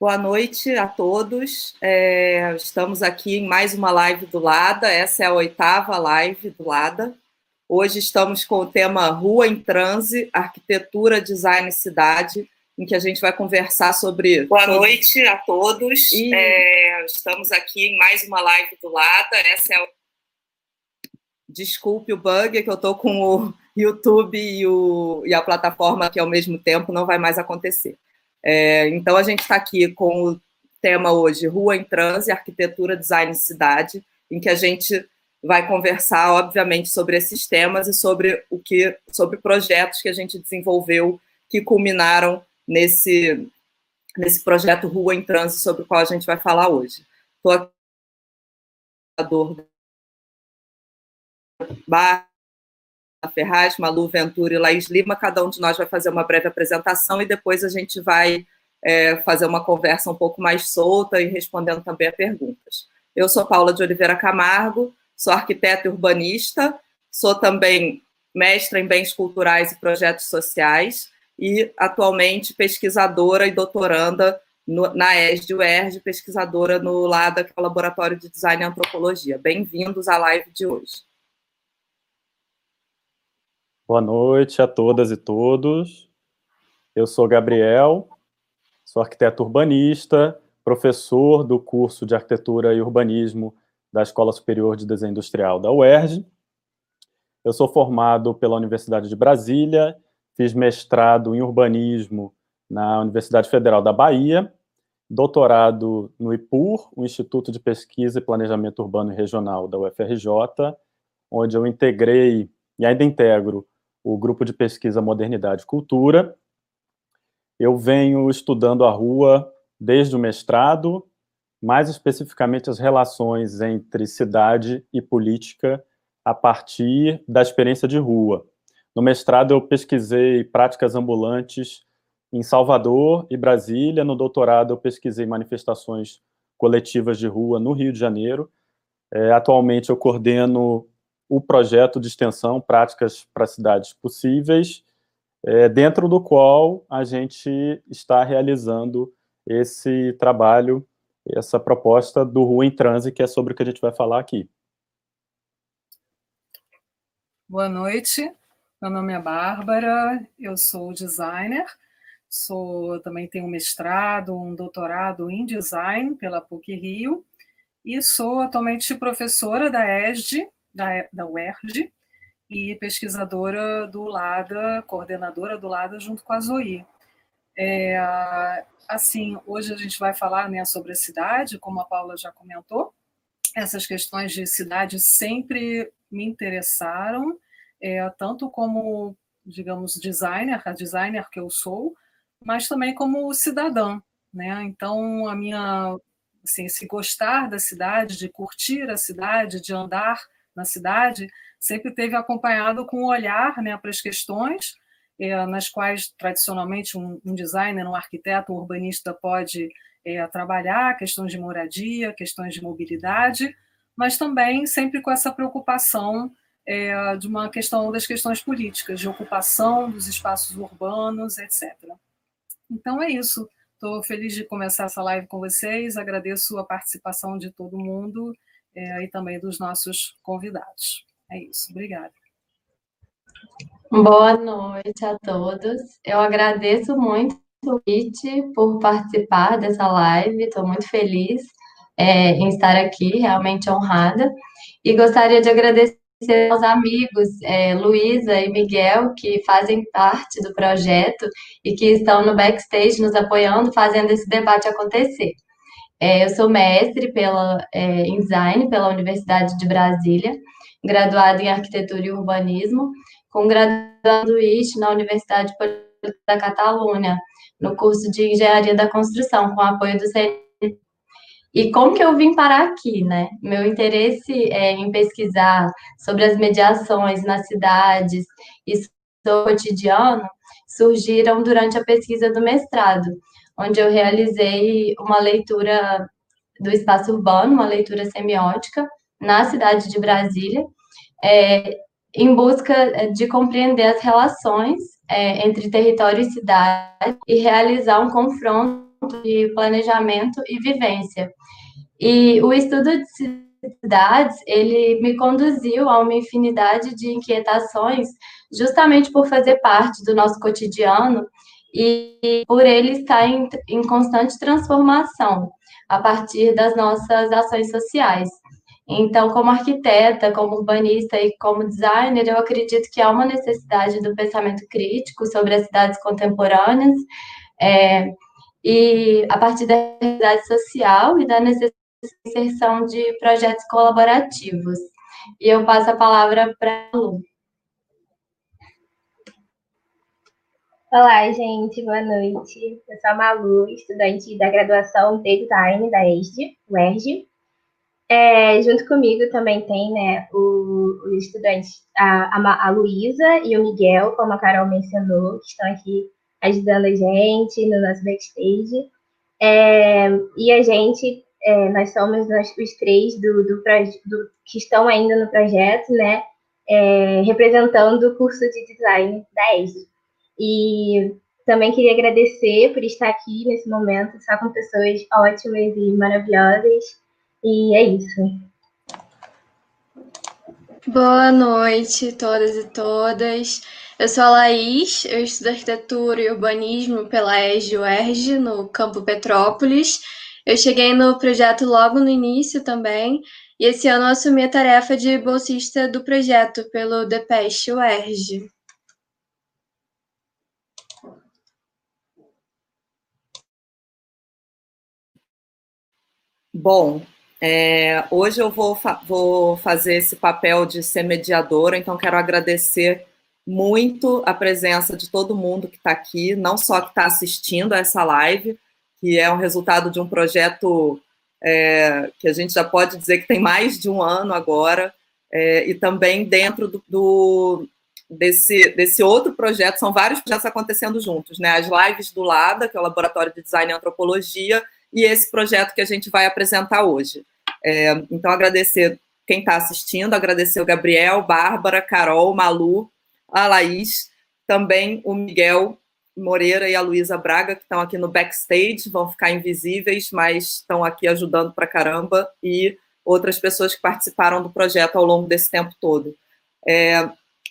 Boa noite a todos. É, estamos aqui em mais uma live do Lada. Essa é a oitava live do Lada. Hoje estamos com o tema Rua em Transe, Arquitetura, Design e Cidade, em que a gente vai conversar sobre. Boa noite a todos. E... É, estamos aqui em mais uma live do Lada. Essa é a... Desculpe o bug, é que eu estou com o YouTube e, o, e a plataforma aqui ao mesmo tempo, não vai mais acontecer. É, então, a gente está aqui com o tema hoje Rua em Transe, Arquitetura, Design e Cidade, em que a gente vai conversar, obviamente, sobre esses temas e sobre o que, sobre projetos que a gente desenvolveu que culminaram nesse, nesse projeto Rua em Transe, sobre o qual a gente vai falar hoje. Estou aqui Ferraz, Malu Ventura e Laís Lima, cada um de nós vai fazer uma breve apresentação e depois a gente vai é, fazer uma conversa um pouco mais solta e respondendo também a perguntas. Eu sou Paula de Oliveira Camargo, sou arquiteta e urbanista, sou também mestra em bens culturais e projetos sociais e atualmente pesquisadora e doutoranda no, na ESD UERJ, pesquisadora no LADA, que é o Laboratório de Design e Antropologia. Bem-vindos à live de hoje. Boa noite a todas e todos. Eu sou Gabriel, sou arquiteto urbanista, professor do curso de Arquitetura e Urbanismo da Escola Superior de Desenho Industrial da UERJ. Eu sou formado pela Universidade de Brasília, fiz mestrado em urbanismo na Universidade Federal da Bahia, doutorado no IPUR, o Instituto de Pesquisa e Planejamento Urbano e Regional da UFRJ, onde eu integrei e ainda integro o grupo de pesquisa Modernidade e Cultura. Eu venho estudando a rua desde o mestrado, mais especificamente as relações entre cidade e política a partir da experiência de rua. No mestrado, eu pesquisei práticas ambulantes em Salvador e Brasília. No doutorado, eu pesquisei manifestações coletivas de rua no Rio de Janeiro. É, atualmente, eu coordeno o projeto de extensão Práticas para Cidades Possíveis, é, dentro do qual a gente está realizando esse trabalho, essa proposta do Rua em Transe, que é sobre o que a gente vai falar aqui. Boa noite, meu nome é Bárbara, eu sou designer, sou também tenho um mestrado, um doutorado em design pela PUC Rio, e sou atualmente professora da ESD, da, da UERJ e pesquisadora do LADA, coordenadora do LADA junto com a Zoe. É, assim, hoje a gente vai falar né, sobre a cidade, como a Paula já comentou. Essas questões de cidade sempre me interessaram, é, tanto como, digamos, designer, a designer que eu sou, mas também como cidadã. Né? Então, a minha, assim, esse gostar da cidade, de curtir a cidade, de andar na cidade, sempre teve acompanhado com um olhar né, para as questões é, nas quais, tradicionalmente, um, um, designer, um arquiteto, um urbanista pode é, trabalhar, questões de moradia, questões de mobilidade, mas também sempre com essa preocupação é, de uma questão das questões políticas, de ocupação dos espaços urbanos, etc. Então é isso. Estou feliz de começar essa live com vocês, agradeço a participação de todo mundo é, e também dos nossos convidados. É isso, obrigada. Boa noite a todos. Eu agradeço muito o convite por participar dessa live, estou muito feliz é, em estar aqui, realmente honrada. E gostaria de agradecer aos amigos é, Luísa e Miguel, que fazem parte do projeto e que estão no backstage nos apoiando, fazendo esse debate acontecer. É, eu sou mestre pela, é, em design pela Universidade de Brasília, graduada em arquitetura e urbanismo, com graduado IST na Universidade da Catalunha, no curso de engenharia da construção, com apoio do CNPq. E como que eu vim parar aqui, né? Meu interesse é, em pesquisar sobre as mediações nas cidades e sobre o cotidiano surgiram durante a pesquisa do mestrado, onde eu realizei uma leitura do espaço urbano, uma leitura semiótica, na cidade de Brasília, é, em busca de compreender as relações é, entre território e cidade e realizar um confronto de planejamento e vivência. E o estudo de cidades, ele me conduziu a uma infinidade de inquietações, justamente por fazer parte do nosso cotidiano e por ele estar em, em constante transformação a partir das nossas ações sociais. Então, como arquiteta, como urbanista e como designer, eu acredito que há uma necessidade do pensamento crítico sobre as cidades contemporâneas, é, e a partir da realidade social e da necessidade de inserção de projetos colaborativos. E eu passo a palavra para a Lu. Olá, gente, boa noite. Eu sou a Malu, estudante da graduação de Design da ESD, UERJ. É, junto comigo também tem né, os estudantes, a, a, a Luísa e o Miguel, como a Carol mencionou, que estão aqui ajudando a gente no nosso backstage. É, e a gente, é, nós somos nós, os três do, do, do, que estão ainda no projeto, né, é, representando o curso de design da ESD. E também queria agradecer por estar aqui nesse momento, só com pessoas ótimas e maravilhosas. E é isso. Boa noite, todas e todas. Eu sou a Laís, eu estudo arquitetura e urbanismo pela ESG-UERJ, no campo Petrópolis. Eu cheguei no projeto logo no início também, e esse ano eu assumi a tarefa de bolsista do projeto pelo DPEST Bom, é, hoje eu vou, fa vou fazer esse papel de ser mediadora, então quero agradecer muito a presença de todo mundo que está aqui, não só que está assistindo a essa live, que é um resultado de um projeto é, que a gente já pode dizer que tem mais de um ano agora, é, e também dentro do, do, desse, desse outro projeto, são vários projetos acontecendo juntos, né? As lives do LADA, que é o Laboratório de Design e Antropologia, e esse projeto que a gente vai apresentar hoje. É, então, agradecer quem está assistindo, agradecer o Gabriel, Bárbara, Carol, Malu, a Laís, também o Miguel Moreira e a Luísa Braga, que estão aqui no backstage, vão ficar invisíveis, mas estão aqui ajudando para caramba, e outras pessoas que participaram do projeto ao longo desse tempo todo. É,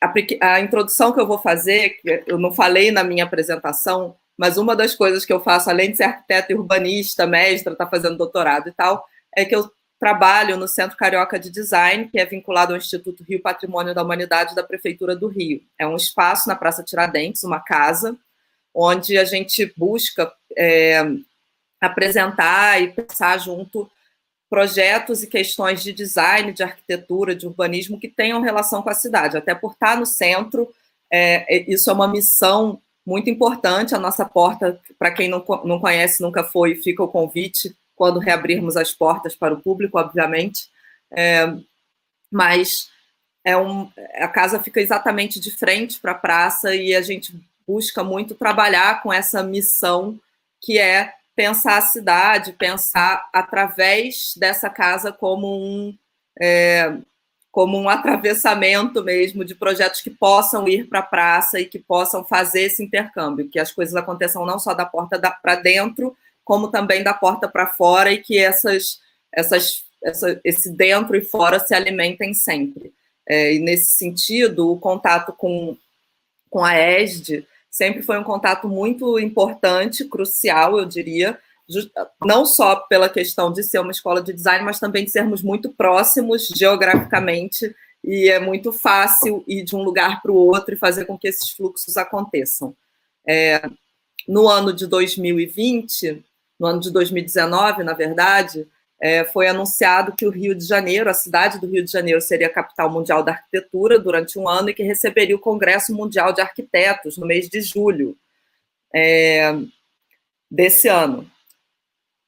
a, a, introdução que eu vou fazer, eu não falei na minha apresentação, mas uma das coisas que eu faço, além de ser arquiteta e urbanista, mestra, estar tá fazendo doutorado e tal, é que eu trabalho no Centro Carioca de Design, que é vinculado ao Instituto Rio Patrimônio da Humanidade da Prefeitura do Rio. É um espaço na Praça Tiradentes, uma casa, onde a gente busca é, apresentar e pensar junto projetos e questões de design, de arquitetura, de urbanismo que tenham relação com a cidade. Até por estar no centro, é, isso é uma missão muito importante. A nossa porta, para quem não, não conhece, nunca foi, fica o convite quando reabrirmos as portas para o público, obviamente. É, mas é um, a casa fica exatamente de frente para a praça e a gente busca muito trabalhar com essa missão que é pensar a cidade, pensar através dessa casa como um é, como um atravessamento mesmo de projetos que possam ir para a praça e que possam fazer esse intercâmbio, que as coisas aconteçam não só da porta para dentro, como também da porta para fora e que essas, essas, essa, esse dentro e fora se alimentem sempre. É, e nesse sentido, o contato com, com a ESD sempre foi um contato muito importante, crucial, eu diria, não só pela questão de ser uma escola de design, mas também de sermos muito próximos geograficamente e é muito fácil ir de um lugar para o outro e fazer com que esses fluxos aconteçam. É, no ano de 2020, no ano de 2019, na verdade, é, foi anunciado que o Rio de Janeiro, a cidade do Rio de Janeiro, seria a capital mundial da arquitetura durante um ano e que receberia o Congresso Mundial de Arquitetos no mês de julho é, desse ano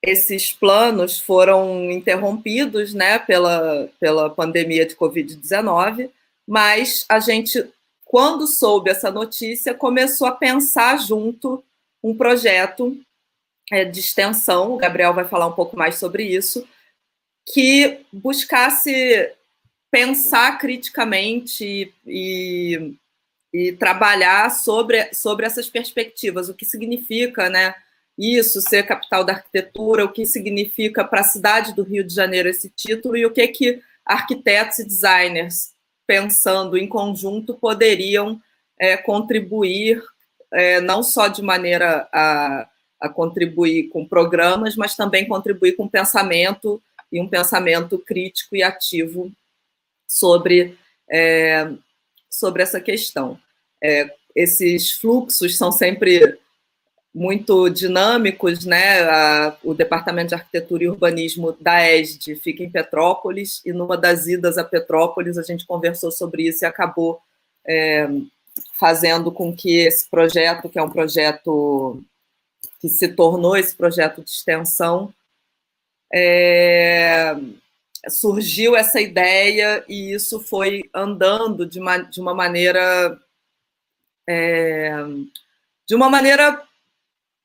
esses planos foram interrompidos né, pela, pela pandemia de Covid-19, mas a gente, quando soube essa notícia, começou a pensar junto um projeto é, de extensão, o Gabriel vai falar um pouco mais sobre isso, que buscasse pensar criticamente e, e trabalhar sobre, sobre essas perspectivas, o que significa né, isso ser capital da arquitetura, o que significa para a cidade do Rio de Janeiro esse título e o que que arquitetos e designers pensando em conjunto poderiam é, contribuir é, não só de maneira a, a contribuir com programas, mas também contribuir com pensamento e um pensamento crítico e ativo sobre, é, sobre essa questão. É, esses fluxos são sempre muito dinâmicos, né? A, o Departamento de Arquitetura e Urbanismo da ESD fica em Petrópolis, e numa das idas a Petrópolis a gente conversou sobre isso e acabou é, fazendo com que esse projeto, que é um projeto que se tornou esse projeto de extensão, é, surgiu essa ideia e isso foi andando de uma, de uma maneira é, de uma maneira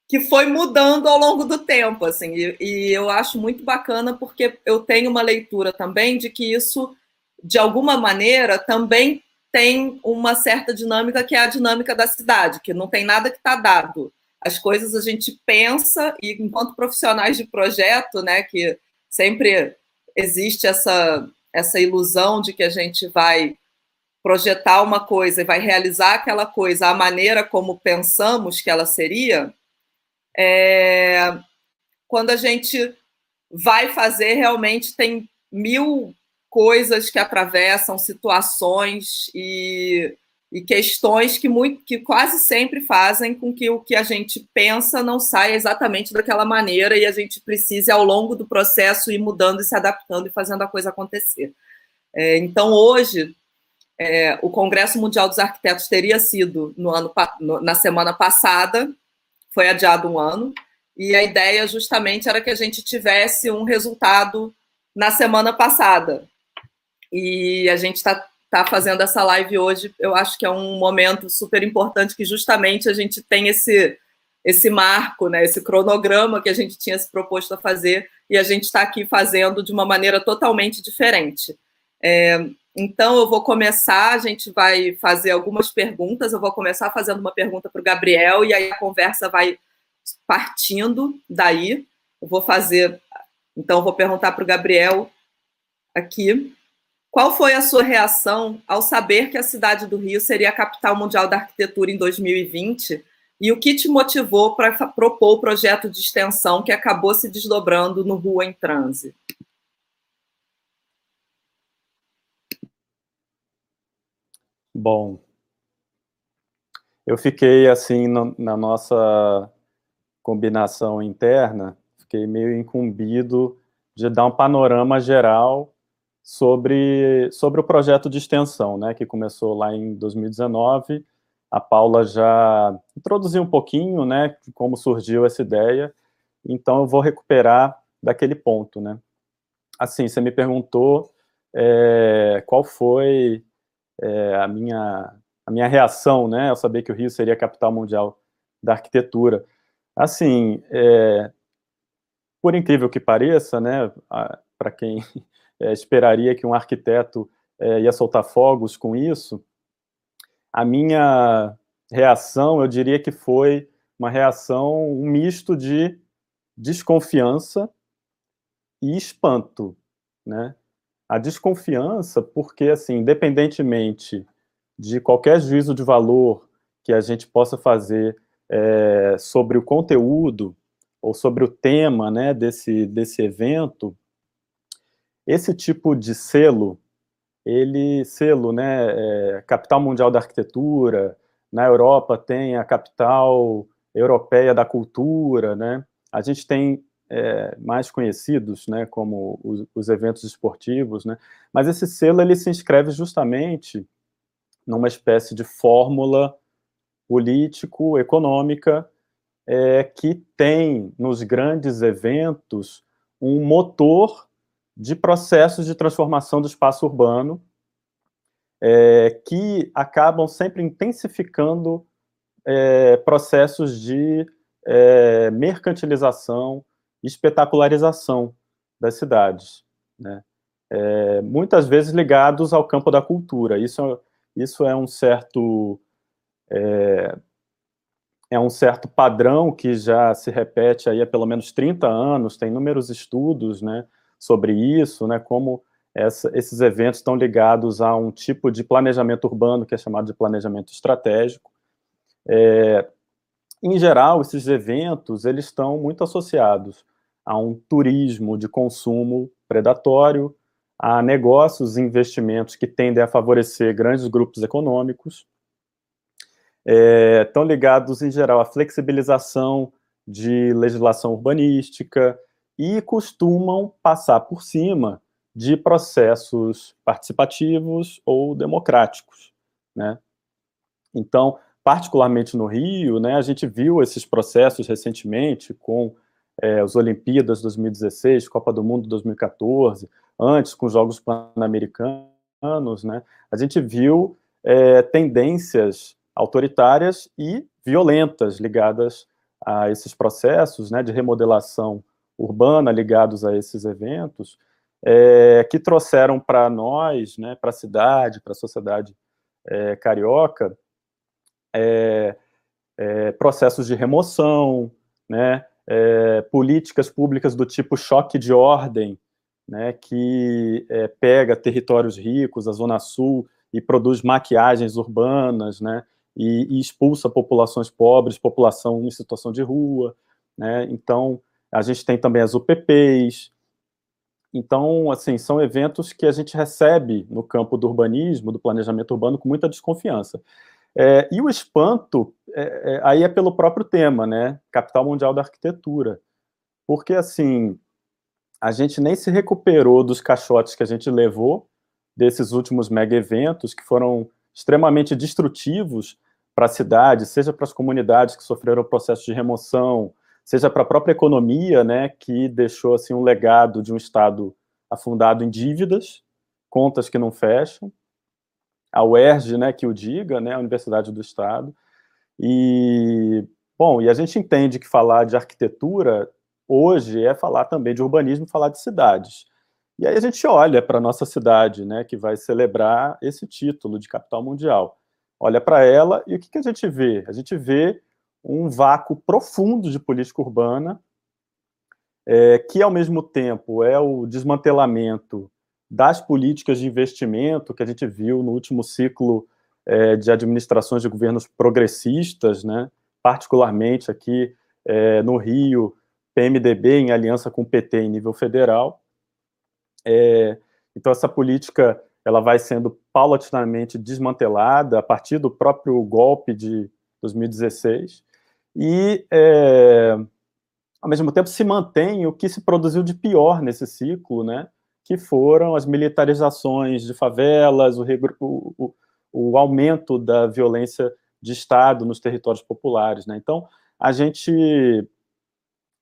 que foi mudando ao longo do tempo, assim, e, e, eu acho muito bacana porque eu tenho uma leitura também de que isso, de alguma maneira, também tem uma certa dinâmica que é a dinâmica da cidade, que não tem nada que está dado. As coisas a gente pensa e enquanto profissionais de projeto, né, que sempre existe essa essa ilusão de que a gente vai projetar uma coisa e vai realizar aquela coisa a maneira como pensamos que ela seria, é, quando a gente vai fazer, realmente tem mil coisas que atravessam situações e, e questões que, muito, que quase sempre fazem com que o que a gente pensa não saia exatamente daquela maneira e a gente precise, ao longo do processo, ir mudando e se adaptando e fazendo a coisa acontecer. É, então, hoje, é, o Congresso Mundial dos Arquitetos teria sido no ano, no, na semana passada, foi adiado um ano, e a ideia justamente era que a gente tivesse um resultado na semana passada. E a gente está tá fazendo essa live hoje, eu acho que é um momento super importante que justamente a gente tem esse esse marco, né, esse cronograma que a gente tinha se proposto a fazer e a gente está aqui fazendo de uma maneira totalmente diferente. É, então, eu vou começar, a gente vai fazer algumas perguntas. Eu vou começar fazendo uma pergunta para o Gabriel, e aí a conversa vai partindo daí. Eu vou fazer. Então, eu vou perguntar para o Gabriel aqui. Qual foi a sua reação ao saber que a cidade do Rio seria a capital mundial da arquitetura em 2020? E o que te motivou para propor o projeto de extensão que acabou se desdobrando no Rua em Transe? Bom, eu fiquei assim no, na nossa combinação interna, fiquei meio incumbido de dar um panorama geral sobre, sobre o projeto de extensão, né, que começou lá em 2019. A Paula já introduziu um pouquinho, né, como surgiu essa ideia. Então eu vou recuperar daquele ponto, né. Assim, você me perguntou é, qual foi é, a, minha, a minha reação, né, ao saber que o Rio seria a capital mundial da arquitetura. Assim, é, por incrível que pareça, né, para quem é, esperaria que um arquiteto é, ia soltar fogos com isso, a minha reação, eu diria que foi uma reação, um misto de desconfiança e espanto, né? A desconfiança, porque, assim, independentemente de qualquer juízo de valor que a gente possa fazer é, sobre o conteúdo ou sobre o tema né, desse, desse evento, esse tipo de selo, ele, selo, né, é, capital mundial da arquitetura, na Europa tem a capital europeia da cultura, né, a gente tem é, mais conhecidos, né, como os, os, eventos esportivos, né, mas esse selo ele se inscreve justamente numa espécie de fórmula político-econômica é, que tem nos grandes eventos um motor de processos de transformação do espaço urbano é, que acabam sempre intensificando é, processos de é, mercantilização, espetacularização das cidades, né? É, muitas vezes ligados ao campo da cultura. Isso, isso é um certo, é, é um certo padrão que já se repete aí há pelo menos 30 anos, tem inúmeros estudos né, sobre isso, né, como essa, esses eventos estão ligados a um tipo de planejamento urbano que é chamado de planejamento estratégico. É, em geral, esses eventos eles estão muito associados a um turismo de consumo predatório, a negócios e investimentos que tendem a favorecer grandes grupos econômicos, é, estão ligados, em geral, à flexibilização de legislação urbanística e costumam passar por cima de processos participativos ou democráticos, né? Então, particularmente no Rio, né, a gente viu esses processos recentemente com é, as Olimpíadas 2016, Copa do Mundo 2014, antes com os Jogos Pan-Americanos, né, a gente viu é, tendências autoritárias e violentas ligadas a esses processos né, de remodelação urbana ligados a esses eventos, é, que trouxeram para nós, né, para a cidade, para a sociedade é, carioca, é, é processos de remoção, né, é, políticas públicas do tipo choque de ordem, né, que é, pega territórios ricos, a Zona Sul, e produz maquiagens urbanas, né, e, e, expulsa populações pobres, população em situação de rua, né, então a gente tem também as UPPs, então, assim, são eventos que a gente recebe no campo do urbanismo, do planejamento urbano, com muita desconfiança. É, e o espanto, é, é, aí é pelo próprio tema, né? Capital Mundial da Arquitetura. Porque, assim, a gente nem se recuperou dos caixotes que a gente levou desses últimos mega eventos, que foram extremamente destrutivos para a cidade, seja para as comunidades que sofreram o processo de remoção, seja para a própria economia, né, que deixou assim um legado de um Estado afundado em dívidas, contas que não fecham, a UERJ, né, que o diga, né, a Universidade do Estado. E, bom, e a gente entende que falar de arquitetura hoje é falar também de urbanismo, falar de cidades. E aí a gente olha para a nossa cidade, né, que vai celebrar esse título de capital mundial. Olha para ela e o que, que a gente vê? A gente vê um vácuo profundo de política urbana, é, que ao mesmo tempo é o desmantelamento das políticas de investimento que a gente viu no último ciclo é, de administrações de governos progressistas, né, particularmente aqui é, no Rio, PMDB em aliança com o PT em nível federal. É, então essa política ela vai sendo paulatinamente desmantelada a partir do próprio golpe de 2016 e é, ao mesmo tempo se mantém o que se produziu de pior nesse ciclo, né? Que foram as militarizações de favelas, o, o, o aumento da violência de Estado nos territórios populares. Né? Então, a gente,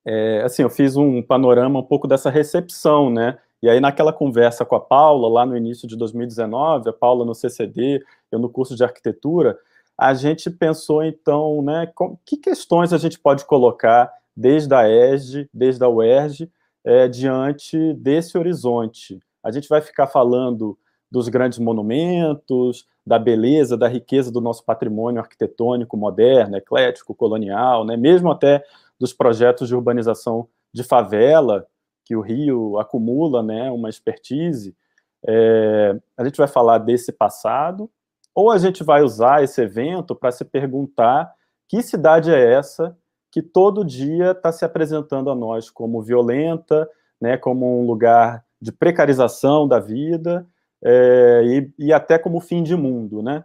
é, assim, eu fiz um panorama um pouco dessa recepção, né? E aí, naquela conversa com a Paula, lá no início de 2019, a Paula no CCD, eu no curso de arquitetura, a gente pensou, então, né, com, que questões a gente pode colocar desde a ESG, desde a UERJ, é, diante desse horizonte. A gente vai ficar falando dos grandes monumentos, da beleza, da riqueza do nosso patrimônio arquitetônico moderno, eclético, colonial, né? mesmo até dos projetos de urbanização de favela, que o Rio acumula né, uma expertise. É, a gente vai falar desse passado, ou a gente vai usar esse evento para se perguntar que cidade é essa que todo dia está se apresentando a nós como violenta, né, como um lugar de precarização da vida é, e, e, até como fim de mundo, né?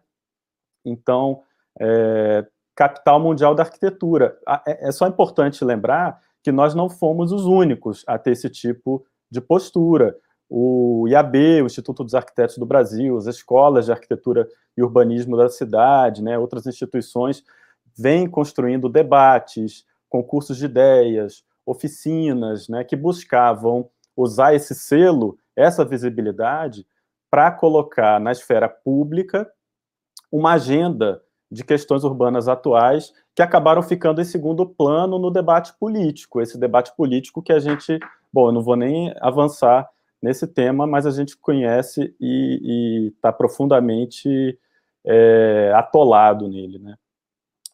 Então, é, capital mundial da arquitetura. É, é só importante lembrar que nós não fomos os únicos a ter esse tipo de postura. O IAB, o Instituto dos Arquitetos do Brasil, as escolas de arquitetura e urbanismo da cidade, né, outras instituições vem construindo debates, concursos de ideias, oficinas, né, que buscavam usar esse selo, essa visibilidade, para colocar na esfera pública uma agenda de questões urbanas atuais que acabaram ficando em segundo plano no debate político. Esse debate político que a gente, bom, eu não vou nem avançar nesse tema, mas a gente conhece e está profundamente é, atolado nele, né?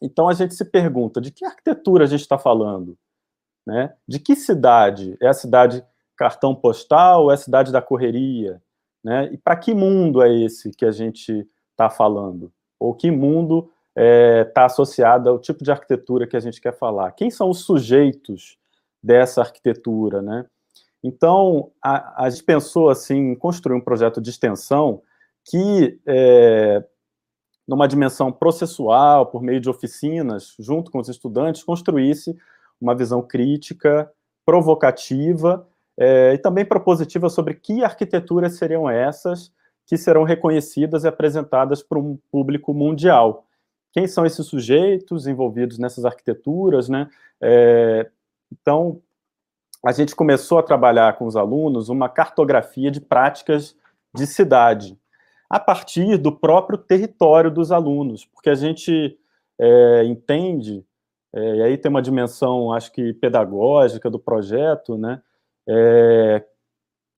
Então a gente se pergunta de que arquitetura a gente está falando, né? De que cidade? É a cidade cartão postal? É a cidade da correria? Né? E para que mundo é esse que a gente está falando? Ou que mundo está é, tá associado ao tipo de arquitetura que a gente quer falar? Quem são os sujeitos dessa arquitetura, né? Então, a, a gente pensou assim, em construir um projeto de extensão que, é, numa dimensão processual, por meio de oficinas, junto com os estudantes, construísse uma visão crítica, provocativa é, e também propositiva sobre que arquiteturas seriam essas que serão reconhecidas e apresentadas para um público mundial. Quem são esses sujeitos envolvidos nessas arquiteturas, né? É, então, a gente começou a trabalhar com os alunos uma cartografia de práticas de cidade, a partir do próprio território dos alunos, porque a gente é, entende, é, e aí tem uma dimensão, acho que pedagógica do projeto, né, é,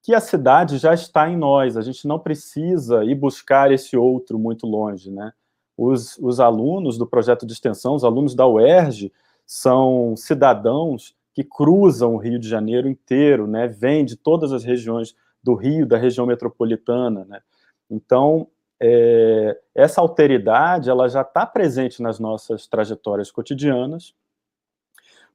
que a cidade já está em nós, a gente não precisa ir buscar esse outro muito longe, né. Os, os alunos do projeto de extensão, os alunos da UERJ, são cidadãos que cruzam o Rio de Janeiro inteiro, né, vêm de todas as regiões do Rio, da região metropolitana, né, então, é, essa alteridade ela já está presente nas nossas trajetórias cotidianas,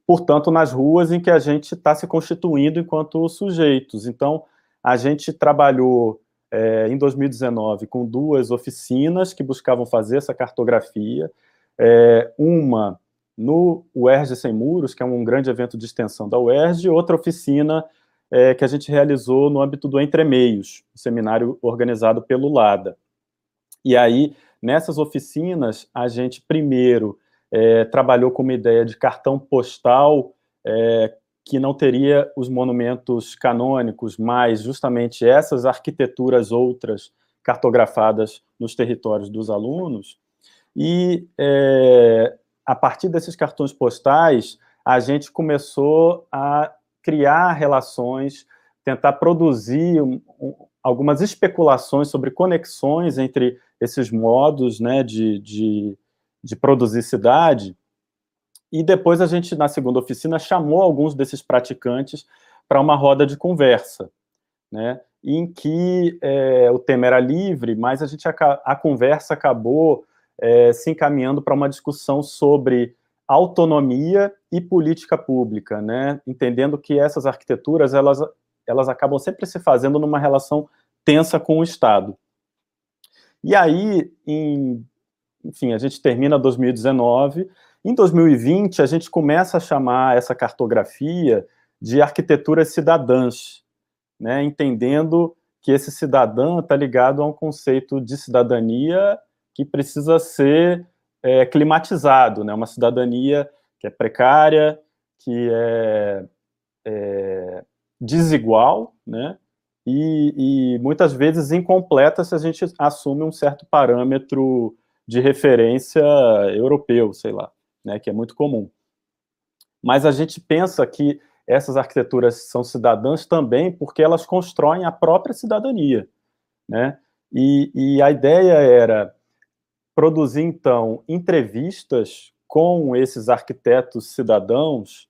portanto, nas ruas em que a gente está se constituindo enquanto sujeitos. Então, a gente trabalhou é, em 2019 com duas oficinas que buscavam fazer essa cartografia, é, uma no UERJ Sem Muros, que é um grande evento de extensão da UERJ, e outra oficina é, que a gente realizou no âmbito do Entre Meios, um seminário organizado pelo LADA. E aí, nessas oficinas, a gente primeiro é, trabalhou com uma ideia de cartão postal é, que não teria os monumentos canônicos, mas justamente essas arquiteturas outras cartografadas nos territórios dos alunos. E é, a partir desses cartões postais, a gente começou a criar relações, tentar produzir um, um, algumas especulações sobre conexões entre esses modos né, de, de, de produzir cidade. E depois a gente, na segunda oficina, chamou alguns desses praticantes para uma roda de conversa, né, em que é, o tema era livre, mas a, gente, a, a conversa acabou é, se encaminhando para uma discussão sobre autonomia e política pública, né? Entendendo que essas arquiteturas elas elas acabam sempre se fazendo numa relação tensa com o Estado. E aí, em, enfim, a gente termina 2019. Em 2020, a gente começa a chamar essa cartografia de arquiteturas cidadãs, né? Entendendo que esse cidadão está ligado a um conceito de cidadania que precisa ser é, climatizado, né? Uma cidadania que é precária, que é, é desigual, né? E, e, muitas vezes incompleta se a gente assume um certo parâmetro de referência europeu, sei lá, né? Que é muito comum. Mas a gente pensa que essas arquiteturas são cidadãs também porque elas constroem a própria cidadania, né? E, e a ideia era produzir, então, entrevistas com esses arquitetos cidadãos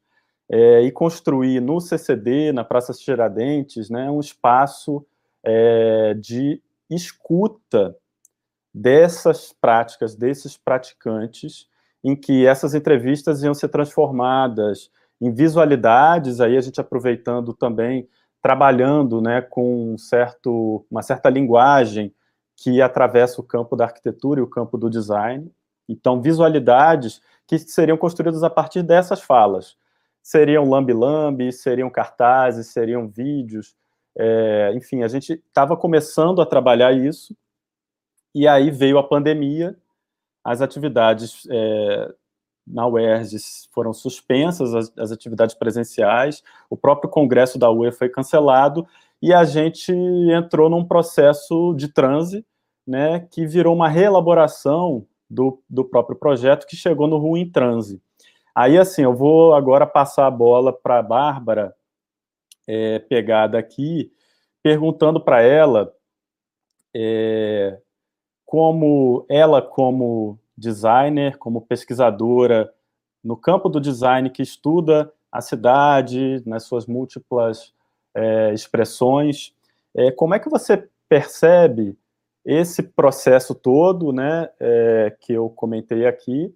é, e construir no CCD, na Praça Tiradentes, né, um espaço é, de escuta dessas práticas, desses praticantes, em que essas entrevistas iam ser transformadas em visualidades, aí a gente aproveitando também, trabalhando né, com um certo, uma certa linguagem que atravessa o campo da arquitetura e o campo do design. Então, visualidades que seriam construídas a partir dessas falas. Seriam lambi-lambi, seriam cartazes, seriam vídeos. É, enfim, a gente estava começando a trabalhar isso, e aí veio a pandemia, as atividades é, na UERJ foram suspensas, as, as, atividades presenciais, o próprio congresso da UE foi cancelado, e a gente entrou num processo de transe, né, que virou uma reelaboração do, do próprio projeto que chegou no Ruim Transe. Aí, assim, eu vou agora passar a bola para a Bárbara, é, pegar daqui, perguntando para ela é, como ela, como designer, como pesquisadora no campo do design que estuda a cidade nas suas múltiplas é, expressões. É, como é que você percebe esse processo todo, né, é, que eu comentei aqui,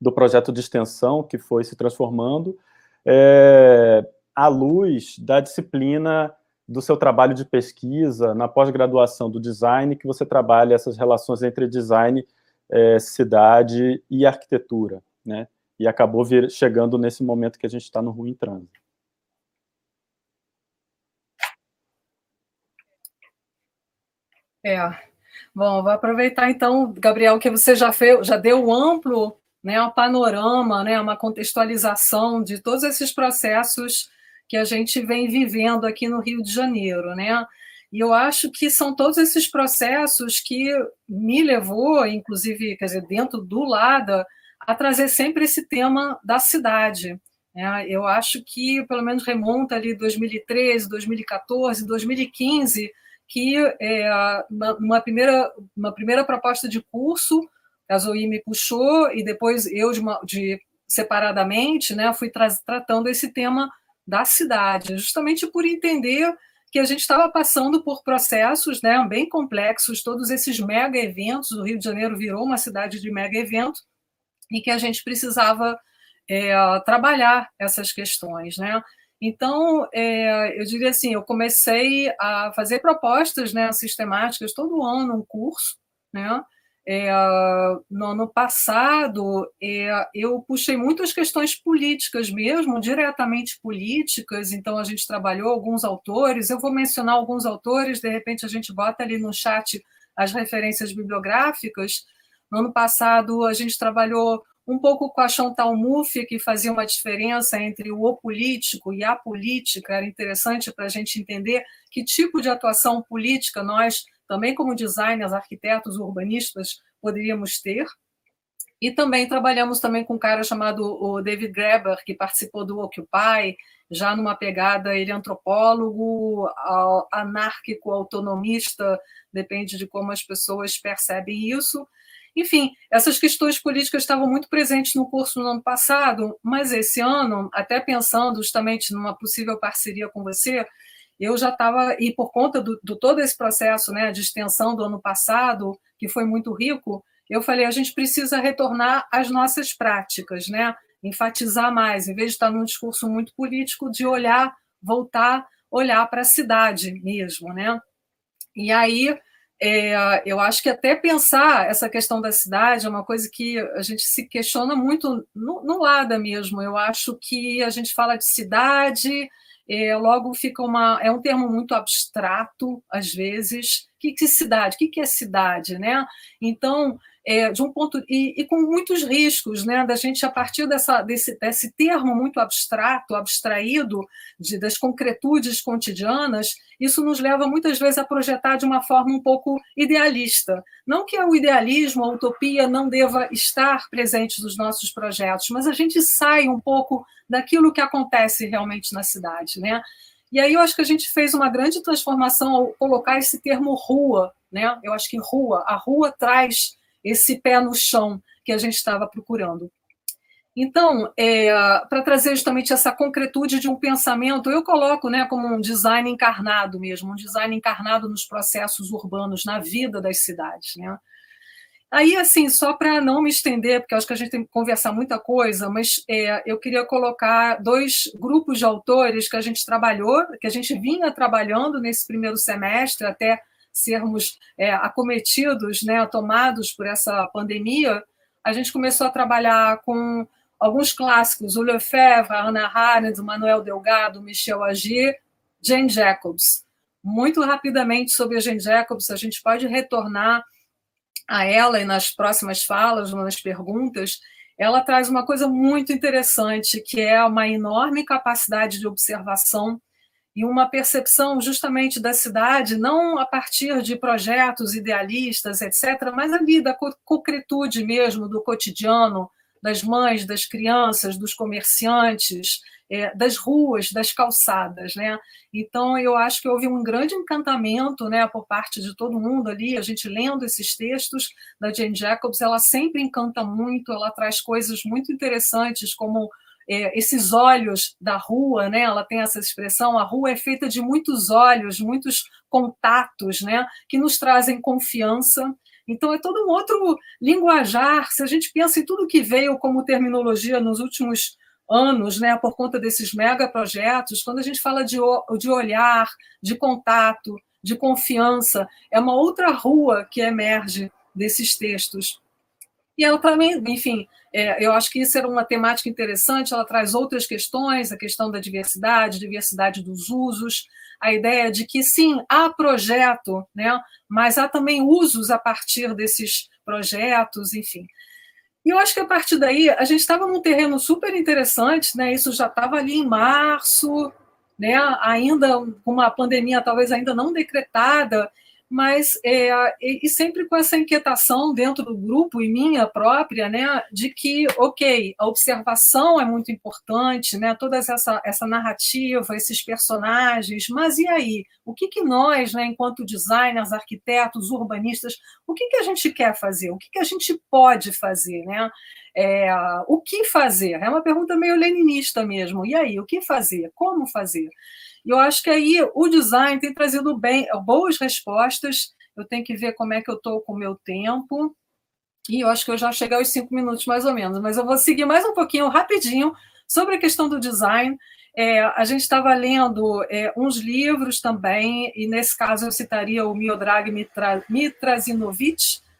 do projeto de extensão que foi se transformando, é, à luz da disciplina do seu trabalho de pesquisa na pós-graduação do design, que você trabalha essas relações entre design, é, cidade e arquitetura, né? E acabou vir, chegando nesse momento que a gente está no Ruim Trânsito. É. Bom, vou aproveitar então, Gabriel, que você já fez, já deu um amplo, né, um panorama, né, uma contextualização de todos esses processos que a gente vem vivendo aqui no Rio de Janeiro, né? E eu acho que são todos esses processos que me levou, inclusive, quer dizer, dentro do LADA, a trazer sempre esse tema da cidade. Né? Eu acho que, pelo menos, remonta ali 2013, 2014, 2015, que é, uma, primeira, uma primeira proposta de curso, a Zoe me puxou, e depois eu, de, uma, de separadamente, né, fui tra tratando esse tema da cidade, justamente por entender que a gente estava passando por processos né, bem complexos, todos esses mega eventos, o Rio de Janeiro virou uma cidade de mega evento, e que a gente precisava é, trabalhar essas questões. Né? Então, é, eu diria assim, eu comecei a fazer propostas né, sistemáticas todo ano, um curso, né? É, no ano passado, é, eu puxei muitas questões políticas mesmo, diretamente políticas, então a gente trabalhou alguns autores, eu vou mencionar alguns autores, de repente a gente bota ali no chat as referências bibliográficas. No ano passado, a gente trabalhou um pouco com a Chantal Mouffe, que fazia uma diferença entre o político e a política, era interessante para a gente entender que tipo de atuação política nós também como designers, arquitetos, urbanistas, poderíamos ter. E também trabalhamos também com um cara chamado o David Graeber, que participou do Occupy, já numa pegada, ele é antropólogo, anárquico, autonomista, depende de como as pessoas percebem isso. Enfim, essas questões políticas estavam muito presentes no curso no ano passado, mas esse ano, até pensando justamente numa possível parceria com você, eu já estava, e por conta do, do, todo esse processo né, de extensão do ano passado, que foi muito rico, eu falei, a gente precisa retornar às nossas práticas, né? enfatizar mais, em vez de estar num discurso muito político, de olhar, voltar, olhar para a cidade mesmo. Né? E aí, é, eu acho que até pensar essa questão da cidade é uma coisa que a gente se questiona muito no, no mesmo. Eu acho que a gente fala de cidade é, logo fica uma. É um termo muito abstrato, às vezes. O que, que cidade? Que, que é cidade? Né? Então, é, de um ponto e, e, com muitos riscos, né, da gente a partir dessa, desse, desse termo muito abstrato, abstraído de, das concretudes cotidianas, isso nos leva muitas vezes a projetar de uma forma um pouco idealista. Não que o idealismo, a utopia não deva estar presente nos nossos projetos, mas a gente sai um pouco daquilo que acontece realmente na cidade, né? E aí eu acho que a gente fez uma grande transformação ao colocar esse termo rua, né? Eu acho que rua, a rua traz esse pé no chão que a gente estava procurando. Então, é, para trazer justamente essa concretude de um pensamento, eu coloco né, como um design encarnado mesmo, um design encarnado nos processos urbanos, na vida das cidades. Né? Aí, assim, só para não me estender, porque acho que a gente tem que conversar muita coisa, mas é, eu queria colocar dois grupos de autores que a gente trabalhou, que a gente vinha trabalhando nesse primeiro semestre, até sermos é, acometidos, né, tomados por essa pandemia, a gente começou a trabalhar com alguns clássicos, o Lefebvre, a Hannah Arendt, Manuel Delgado, Michel Agier, Jane Jacobs. Muito rapidamente sobre a Jane Jacobs, a gente pode retornar a ela e nas próximas falas, nas perguntas, ela traz uma coisa muito interessante, que é uma enorme capacidade de observação e uma percepção justamente da cidade, não a partir de projetos idealistas, etc., mas ali da concretude mesmo, do cotidiano, das mães, das crianças, dos comerciantes, é, das ruas, das calçadas, né? Então eu acho que houve um grande encantamento, né, por parte de todo mundo ali. A gente lendo esses textos da Jane Jacobs, ela sempre encanta muito. Ela traz coisas muito interessantes como é, esses olhos da rua, né? Ela tem essa expressão. A rua é feita de muitos olhos, muitos contatos, né? Que nos trazem confiança. Então, é todo um outro linguajar. Se a gente pensa em tudo que veio como terminologia nos últimos anos, né, por conta desses megaprojetos, quando a gente fala de, de olhar, de contato, de confiança, é uma outra rua que emerge desses textos. E ela também, enfim, é, eu acho que isso era uma temática interessante, ela traz outras questões, a questão da diversidade, diversidade dos usos, a ideia de que sim, há projeto, né, mas há também usos a partir desses projetos, enfim. E eu acho que a partir daí a gente estava num terreno super interessante, né? Isso já estava ali em março, né? Ainda com uma pandemia talvez ainda não decretada, mas é, e, sempre com essa inquietação dentro do grupo e minha própria, né, de que, ok, a observação é muito importante, né, toda essa, essa narrativa, esses personagens, mas e aí? O que, que nós, né, enquanto designers, arquitetos, urbanistas, o que, que a gente quer fazer? O que, que a gente pode fazer, né? É, o que fazer? É uma pergunta meio leninista mesmo. E aí, o que fazer? Como fazer? E eu acho que aí o design tem trazido bem, boas respostas. Eu tenho que ver como é que eu estou com o meu tempo. E eu acho que eu já cheguei aos cinco minutos, mais ou menos. Mas eu vou seguir mais um pouquinho, rapidinho, sobre a questão do design. É, a gente estava lendo é, uns livros também, e nesse caso eu citaria o Miodrag Mitra,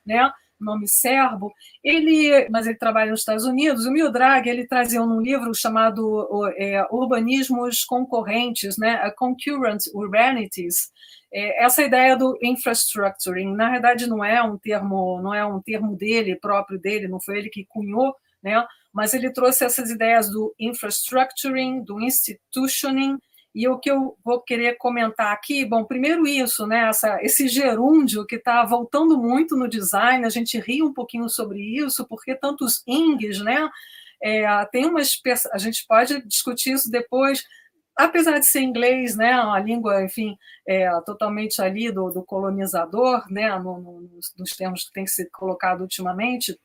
né? Nome serbo, ele, mas ele trabalha nos Estados Unidos, o Mildrag, ele trazia um livro chamado é, Urbanismos Concorrentes, né, Concurrent Urbanities, é, essa ideia do infrastructuring, na verdade não é um termo, não é um termo dele, próprio dele, não foi ele que cunhou, né, mas ele trouxe essas ideias do infrastructuring, do institutioning, e o que eu vou querer comentar aqui, bom, primeiro isso, né, essa, esse gerúndio que está voltando muito no design, a gente ri um pouquinho sobre isso, porque tantos ings, né, é, tem umas, a gente pode discutir isso depois, apesar de ser inglês, né, uma língua, enfim, é, totalmente ali do, do colonizador, né, no, no, nos termos que tem que ser colocado ultimamente,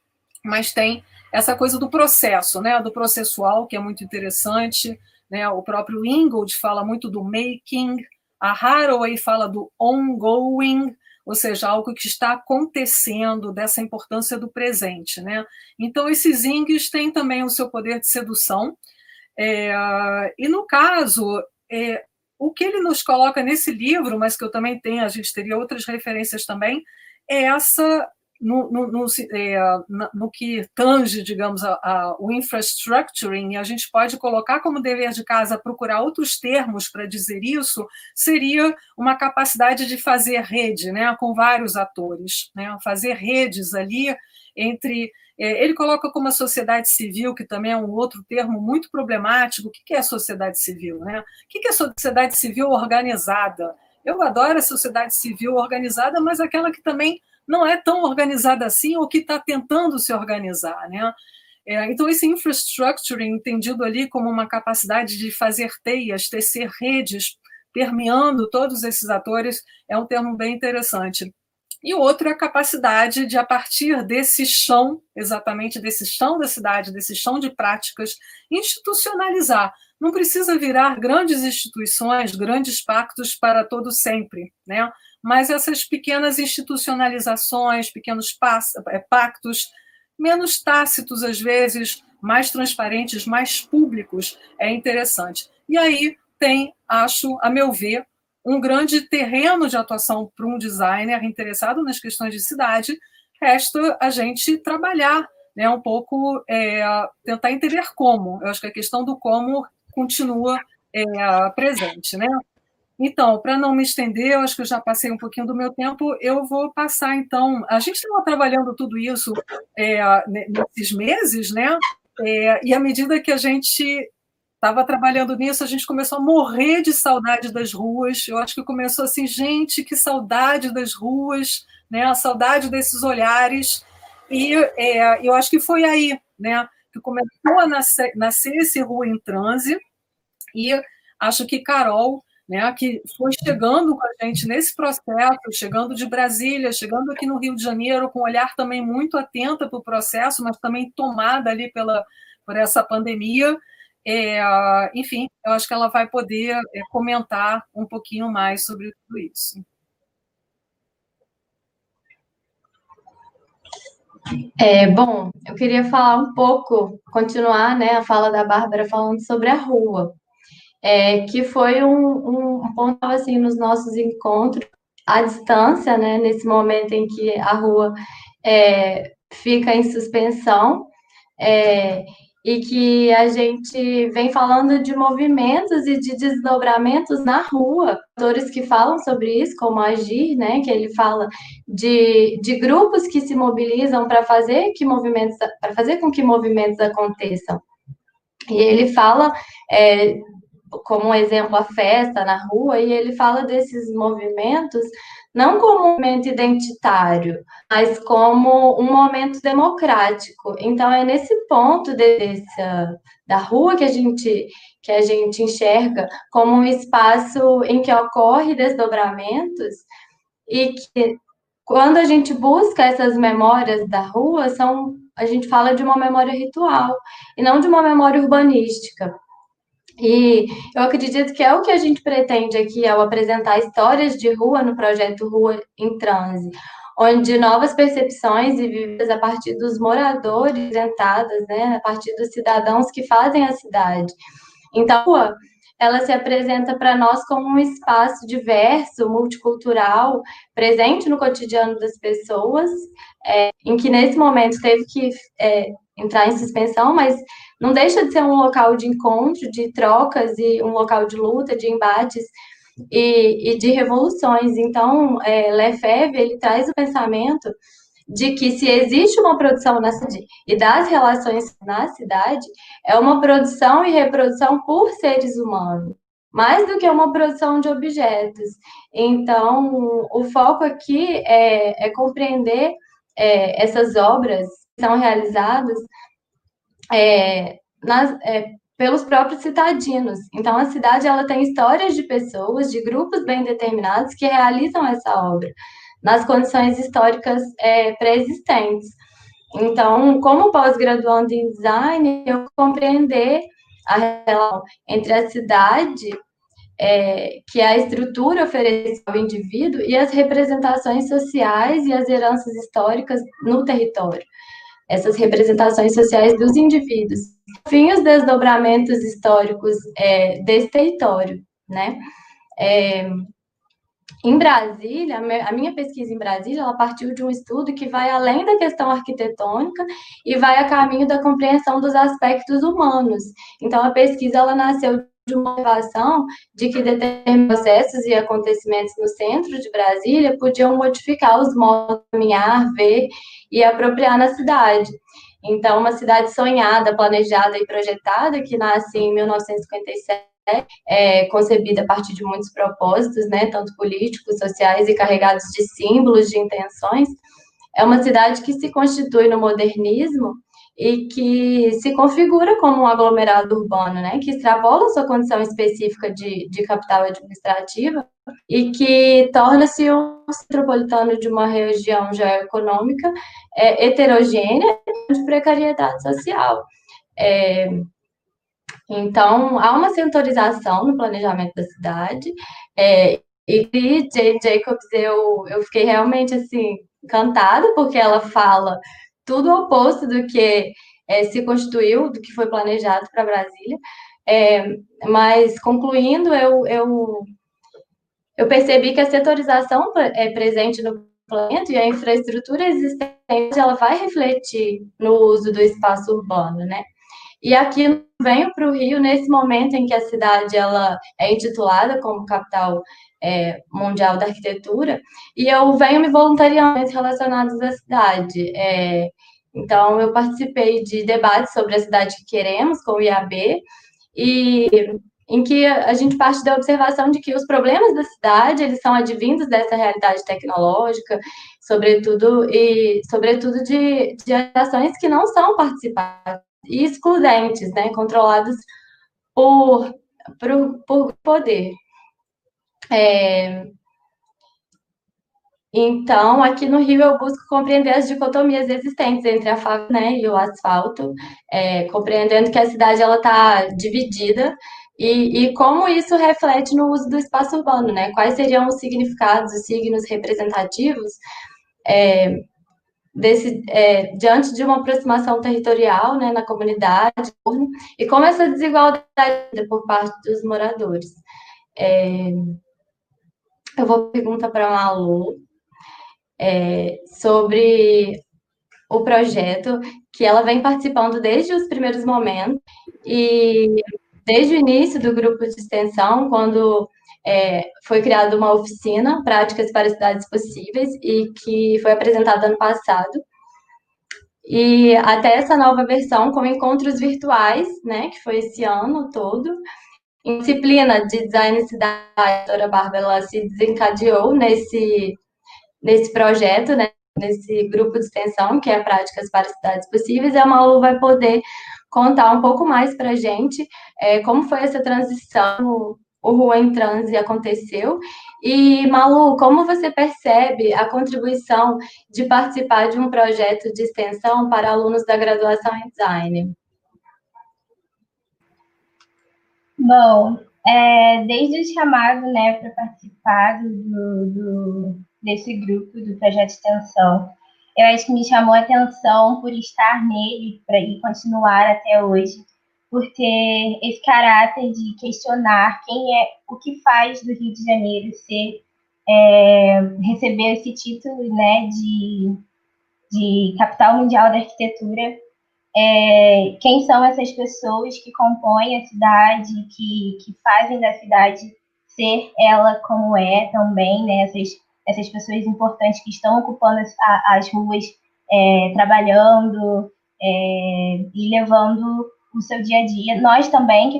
mas tem essa coisa do processo, né, do processual, que é muito interessante, né? O próprio Ingold fala muito do making, a Haraway fala do ongoing, ou seja, algo que está acontecendo, dessa importância do presente. Né? Então, esses ings têm também o seu poder de sedução. É, e, no caso, é, o que ele nos coloca nesse livro, mas que eu também tenho, a gente teria outras referências também, é essa no, no, no, é, no, que tange, digamos, a, a, o infrastructuring, a gente pode colocar como dever de casa procurar outros termos para dizer isso, seria uma capacidade de fazer rede né, com vários atores, né, fazer redes ali entre. É, ele coloca como a sociedade civil, que também é um outro termo muito problemático. O que é sociedade civil? Né? O que é sociedade civil organizada? Eu adoro a sociedade civil organizada, mas aquela que também não é tão organizada assim ou que está tentando se organizar. Né? É, então, esse infrastructure, entendido ali como uma capacidade de fazer teias, tecer redes, permeando todos esses atores, é um termo bem interessante. E o outro é a capacidade de, a partir desse chão, exatamente desse chão da cidade, desse chão de práticas, institucionalizar. Não precisa virar grandes instituições, grandes pactos para todo sempre, né? Mas essas pequenas institucionalizações, pequenos é, pactos, menos tácitos às vezes, mais transparentes, mais públicos, é interessante. E aí tem, acho, a meu ver, um grande terreno de atuação para um designer interessado nas questões de cidade. Resta a gente trabalhar né, um pouco, é, tentar entender como. Eu acho que a questão do como continua é, presente. Né? Então, para não me estender, eu acho que eu já passei um pouquinho do meu tempo, eu vou passar, então. A gente estava trabalhando tudo isso é, nesses meses, né? É, e à medida que a gente estava trabalhando nisso, a gente começou a morrer de saudade das ruas. Eu acho que começou assim, gente, que saudade das ruas, né? A saudade desses olhares. E é, eu acho que foi aí, né? que começou a nascer, nascer esse Rua em Transe, e acho que Carol, né, que foi chegando com a gente nesse processo, chegando de Brasília, chegando aqui no Rio de Janeiro, com um olhar também muito atenta para o processo, mas também tomada ali pela, por essa pandemia. É, enfim, eu acho que ela vai poder é, comentar um pouquinho mais sobre tudo isso. É, bom, eu queria falar um pouco, continuar né, a fala da Bárbara falando sobre a rua, é, que foi um, um ponto assim nos nossos encontros à distância, né, nesse momento em que a rua é, fica em suspensão. É, e que a gente vem falando de movimentos e de desdobramentos na rua, autores que falam sobre isso, como Agir, né, que ele fala de, de grupos que se mobilizam para fazer que movimentos para fazer com que movimentos aconteçam. E ele fala é, como exemplo a festa na rua e ele fala desses movimentos não como um momento identitário, mas como um momento democrático. Então é nesse ponto desse, da rua que a gente que a gente enxerga como um espaço em que ocorre desdobramentos e que quando a gente busca essas memórias da rua são a gente fala de uma memória ritual e não de uma memória urbanística. E eu acredito que é o que a gente pretende aqui ao apresentar histórias de rua no projeto Rua em Transe, onde novas percepções e vividas a partir dos moradores sentadas, né, a partir dos cidadãos que fazem a cidade. Então, a rua, ela se apresenta para nós como um espaço diverso, multicultural, presente no cotidiano das pessoas, é, em que nesse momento teve que é, entrar em suspensão, mas não deixa de ser um local de encontro, de trocas e um local de luta, de embates e, e de revoluções. Então, é, Lefebvre ele traz o pensamento de que se existe uma produção na cidade e das relações na cidade, é uma produção e reprodução por seres humanos, mais do que uma produção de objetos. Então, o foco aqui é, é compreender é, essas obras são realizadas é, nas, é, pelos próprios citadinos. Então, a cidade ela tem histórias de pessoas, de grupos bem determinados que realizam essa obra nas condições históricas é, pré-existentes. Então, como pós-graduando em design, eu compreender a relação entre a cidade, é, que é a estrutura oferecida ao indivíduo, e as representações sociais e as heranças históricas no território essas representações sociais dos indivíduos. Fim, os desdobramentos históricos é, desse território, né? É, em Brasília, a minha pesquisa em Brasília, ela partiu de um estudo que vai além da questão arquitetônica e vai a caminho da compreensão dos aspectos humanos. Então, a pesquisa ela nasceu de uma observação de que determinados processos e acontecimentos no centro de Brasília podiam modificar os modos de caminhar, ver e apropriar na cidade. Então, uma cidade sonhada, planejada e projetada, que nasce em 1957, é, concebida a partir de muitos propósitos, né, tanto políticos, sociais e carregados de símbolos, de intenções, é uma cidade que se constitui no modernismo e que se configura como um aglomerado urbano, né, que extrapola sua condição específica de, de capital administrativa e que torna-se um metropolitano de uma região geoeconômica é, heterogênea de precariedade social. É, então, há uma setorização no planejamento da cidade, é, e Jane Jacobs, eu, eu fiquei realmente, assim, encantada, porque ela fala tudo o oposto do que é, se constituiu, do que foi planejado para Brasília. É, mas, concluindo, eu, eu, eu percebi que a setorização é presente no planeta e a infraestrutura existente ela vai refletir no uso do espaço urbano, né? E aqui venho para o Rio nesse momento em que a cidade ela é intitulada como capital é, mundial da arquitetura, e eu venho me voluntariando relacionados à cidade. É, então, eu participei de debates sobre a cidade que queremos com o IAB, e em que a gente parte da observação de que os problemas da cidade eles são advindos dessa realidade tecnológica, sobretudo e sobretudo de, de ações que não são participadas e excludentes, né, controlados por, por, por poder. É, então, aqui no Rio, eu busco compreender as dicotomias existentes entre a fábrica né, e o asfalto, é, compreendendo que a cidade está dividida e, e, como isso reflete no uso do espaço urbano, né? Quais seriam os significados, os signos representativos é, desse, é, diante de uma aproximação territorial né, na comunidade e como essa desigualdade por parte dos moradores. É, eu vou perguntar para a Malu é, sobre o projeto, que ela vem participando desde os primeiros momentos, e desde o início do grupo de extensão, quando é, foi criada uma oficina, Práticas para Cidades Possíveis, e que foi apresentada ano passado. E até essa nova versão com encontros virtuais, né, que foi esse ano todo, em disciplina de design cidade, a doutora Bárbara se desencadeou nesse nesse projeto, né, nesse grupo de extensão, que é Práticas para Cidades Possíveis, e a Malu vai poder contar um pouco mais para a gente é, como foi essa transição, o Rua em Transe aconteceu, e Malu, como você percebe a contribuição de participar de um projeto de extensão para alunos da graduação em design? Bom, é, desde o chamado né, para participar do, do, desse grupo do projeto de extensão. Eu acho que me chamou a atenção por estar nele pra, e continuar até hoje, por ter esse caráter de questionar quem é, o que faz do Rio de Janeiro ser, é, receber esse título né, de, de capital mundial da arquitetura. É, quem são essas pessoas que compõem a cidade, que, que fazem da cidade ser ela como é também, né? Essas essas pessoas importantes que estão ocupando as, as ruas, é, trabalhando é, e levando o seu dia a dia. Nós também, que,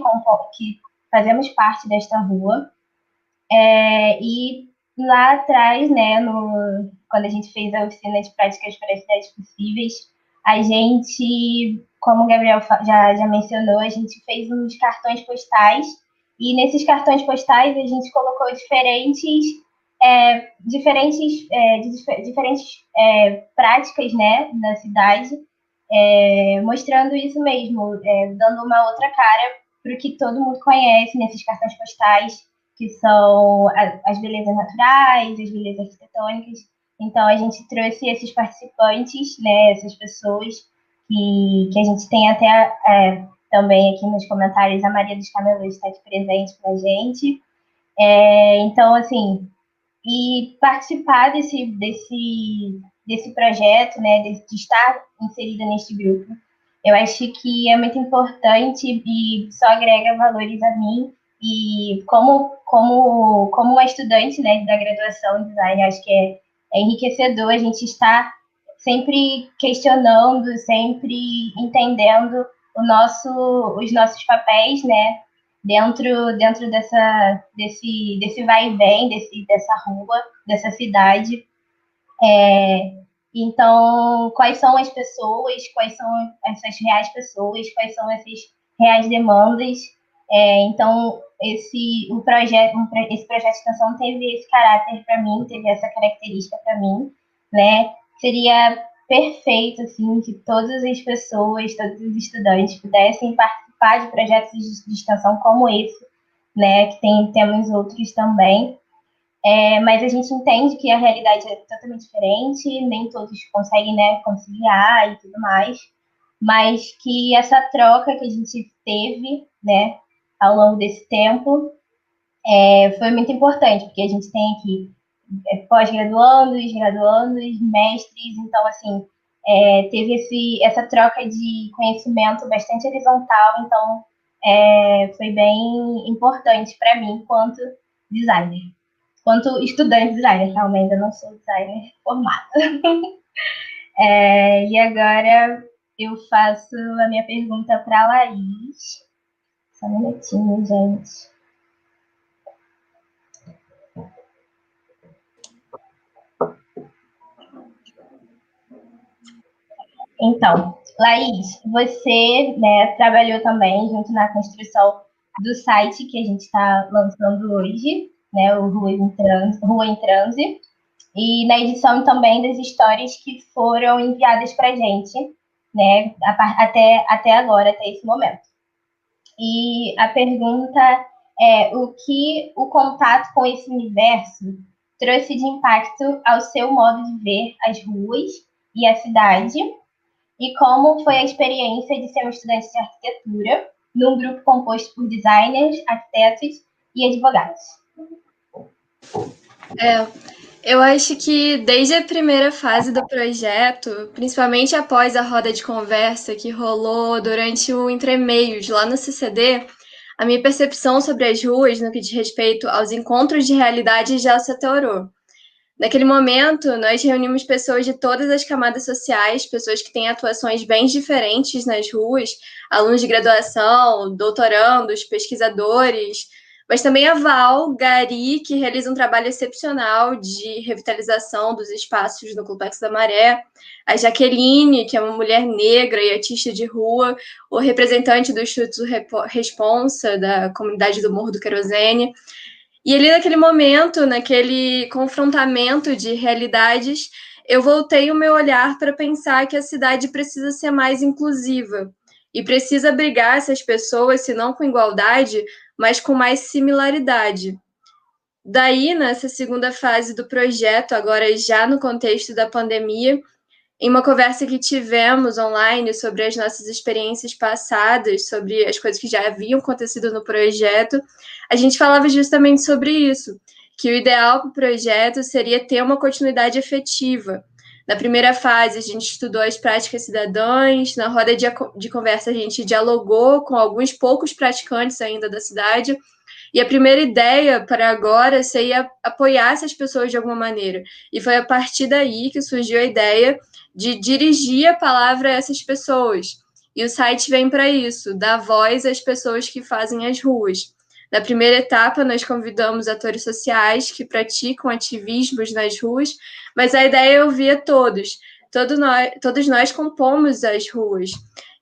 que fazemos parte desta rua. É, e lá atrás, né, no, quando a gente fez a oficina de práticas para as cidades possíveis, a gente, como o Gabriel já, já mencionou, a gente fez uns cartões postais. E nesses cartões postais a gente colocou diferentes é, diferentes, é, diferentes é, práticas né, na cidade, é, mostrando isso mesmo, é, dando uma outra cara para o que todo mundo conhece nesses cartões postais, que são as belezas naturais, as belezas arquitetônicas. Então, a gente trouxe esses participantes, né, essas pessoas que, que a gente tem até é, também aqui nos comentários, a Maria dos Camelos está aqui presente para a gente. É, então, assim, e participar desse, desse, desse projeto, né, de, de estar inserida neste grupo. Eu acho que é muito importante e só agrega valores a mim. E como, como, como uma estudante né, da graduação em design, acho que é, é enriquecedor a gente estar sempre questionando, sempre entendendo o nosso, os nossos papéis, né, dentro dentro dessa desse desse vai e vem desse dessa rua dessa cidade. É, então quais são as pessoas quais são essas reais pessoas quais são essas reais demandas é, então esse um projeto um, esse projeto de extensão teve esse caráter para mim teve essa característica para mim né seria perfeito assim que todas as pessoas todos os estudantes pudessem participar de projetos de extensão como esse, né, que tem, temos outros também. É, mas a gente entende que a realidade é totalmente diferente, nem todos conseguem né, conciliar e tudo mais, mas que essa troca que a gente teve né, ao longo desse tempo é, foi muito importante, porque a gente tem aqui é, pós-graduandos, graduandos, mestres, então, assim, é, teve esse, essa troca de conhecimento bastante horizontal, então é, foi bem importante para mim quanto designer, quanto estudante de designer, realmente eu não sou designer formada. é, e agora eu faço a minha pergunta para a Laís. Um minutinho, gente. Então, Laís, você né, trabalhou também junto na construção do site que a gente está lançando hoje, né, o Rua em, Trans, Rua em Transe, e na edição também das histórias que foram enviadas para a gente, né, até, até agora, até esse momento. E a pergunta é o que o contato com esse universo trouxe de impacto ao seu modo de ver as ruas e a cidade, e como foi a experiência de ser um estudante de arquitetura num grupo composto por designers, arquitetos e advogados. É, eu acho que desde a primeira fase do projeto, principalmente após a roda de conversa que rolou durante o entremeios lá no CCD, a minha percepção sobre as ruas no que diz respeito aos encontros de realidade já se atorou. Naquele momento, nós reunimos pessoas de todas as camadas sociais, pessoas que têm atuações bem diferentes nas ruas, alunos de graduação, doutorandos, pesquisadores, mas também a Val, Gari, que realiza um trabalho excepcional de revitalização dos espaços no Complexo da Maré, a Jaqueline, que é uma mulher negra e artista de rua, o representante do Instituto Responsa, da comunidade do Morro do Querosene, e ali naquele momento, naquele confrontamento de realidades, eu voltei o meu olhar para pensar que a cidade precisa ser mais inclusiva. E precisa abrigar essas pessoas, se não com igualdade, mas com mais similaridade. Daí, nessa segunda fase do projeto, agora já no contexto da pandemia, em uma conversa que tivemos online sobre as nossas experiências passadas, sobre as coisas que já haviam acontecido no projeto, a gente falava justamente sobre isso, que o ideal para o projeto seria ter uma continuidade efetiva. Na primeira fase, a gente estudou as práticas cidadãs, na roda de, de conversa, a gente dialogou com alguns poucos praticantes ainda da cidade, e a primeira ideia para agora seria apoiar essas pessoas de alguma maneira. E foi a partir daí que surgiu a ideia de dirigir a palavra a essas pessoas. E o site vem para isso, dar voz às pessoas que fazem as ruas. Na primeira etapa, nós convidamos atores sociais que praticam ativismos nas ruas, mas a ideia é ouvir a todos. Todo nós, todos nós compomos as ruas.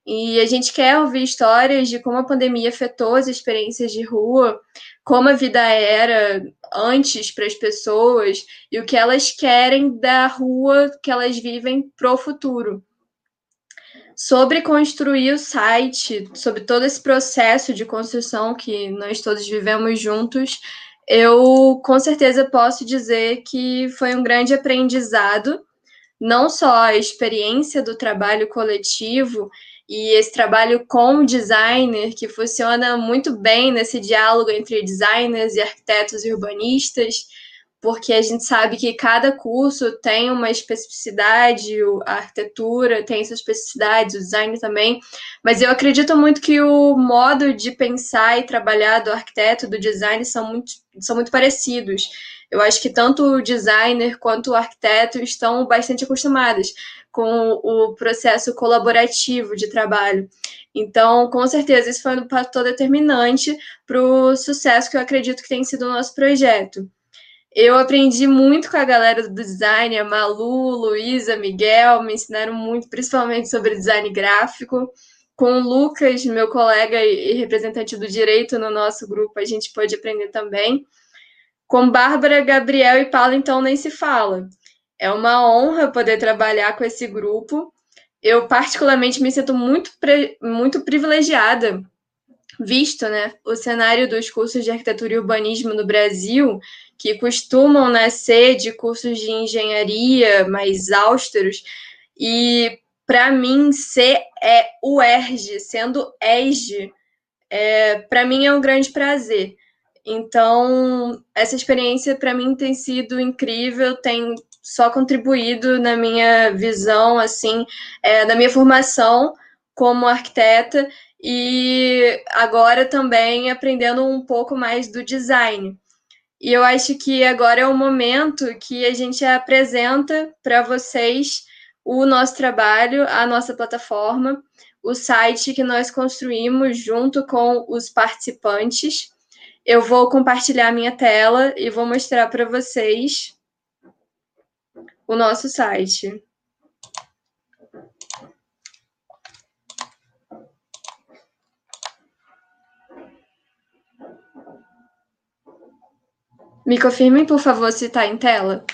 E a gente quer ouvir histórias de como a pandemia afetou as experiências de rua, como a vida era antes para as pessoas e o que elas querem da rua que elas vivem para o futuro. Sobre construir o site, sobre todo esse processo de construção que nós todos vivemos juntos, eu com certeza posso dizer que foi um grande aprendizado, não só a experiência do trabalho coletivo e esse trabalho com designer, que funciona muito bem nesse diálogo entre designers e arquitetos e urbanistas, porque a gente sabe que cada curso tem uma especificidade, a arquitetura tem suas especificidades, o design também, mas eu acredito muito que o modo de pensar e trabalhar do arquiteto, do design, são muito, são muito parecidos. Eu acho que tanto o designer quanto o arquiteto estão bastante acostumados com o processo colaborativo de trabalho. Então, com certeza, isso foi um fator determinante para o sucesso que eu acredito que tem sido o nosso projeto. Eu aprendi muito com a galera do design, a Malu, Luísa, Miguel, me ensinaram muito, principalmente sobre design gráfico. Com o Lucas, meu colega e representante do direito no nosso grupo, a gente pôde aprender também. Com Bárbara, Gabriel e Paulo, então, nem se fala. É uma honra poder trabalhar com esse grupo. Eu, particularmente, me sinto muito, muito privilegiada, visto né, o cenário dos cursos de arquitetura e urbanismo no Brasil, que costumam nascer de cursos de engenharia mais austeros, e para mim ser é o ERG, sendo ESG, é, para mim é um grande prazer. Então, essa experiência para mim tem sido incrível, tem só contribuído na minha visão, assim, é, na minha formação como arquiteta e agora também aprendendo um pouco mais do design. E eu acho que agora é o momento que a gente apresenta para vocês o nosso trabalho, a nossa plataforma, o site que nós construímos junto com os participantes. Eu vou compartilhar minha tela e vou mostrar para vocês o nosso site. Me confirmem, por favor, se está em tela.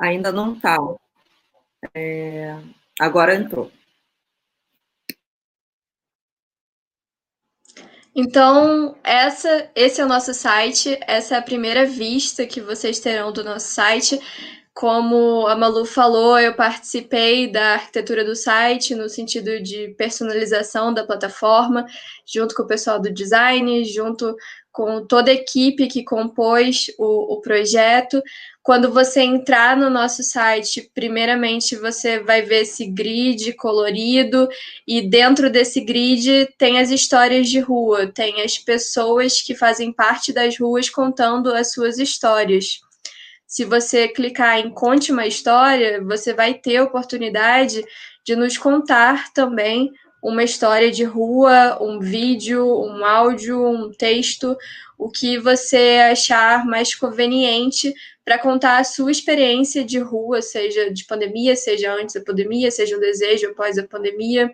Ainda não está. É... Agora entrou. Então, essa, esse é o nosso site, essa é a primeira vista que vocês terão do nosso site. Como a Malu falou, eu participei da arquitetura do site no sentido de personalização da plataforma, junto com o pessoal do design, junto com toda a equipe que compôs o, o projeto. Quando você entrar no nosso site, primeiramente você vai ver esse grid colorido, e dentro desse grid tem as histórias de rua, tem as pessoas que fazem parte das ruas contando as suas histórias. Se você clicar em Conte uma História, você vai ter a oportunidade de nos contar também uma história de rua, um vídeo, um áudio, um texto, o que você achar mais conveniente para contar a sua experiência de rua, seja de pandemia, seja antes da pandemia, seja um desejo após a pandemia.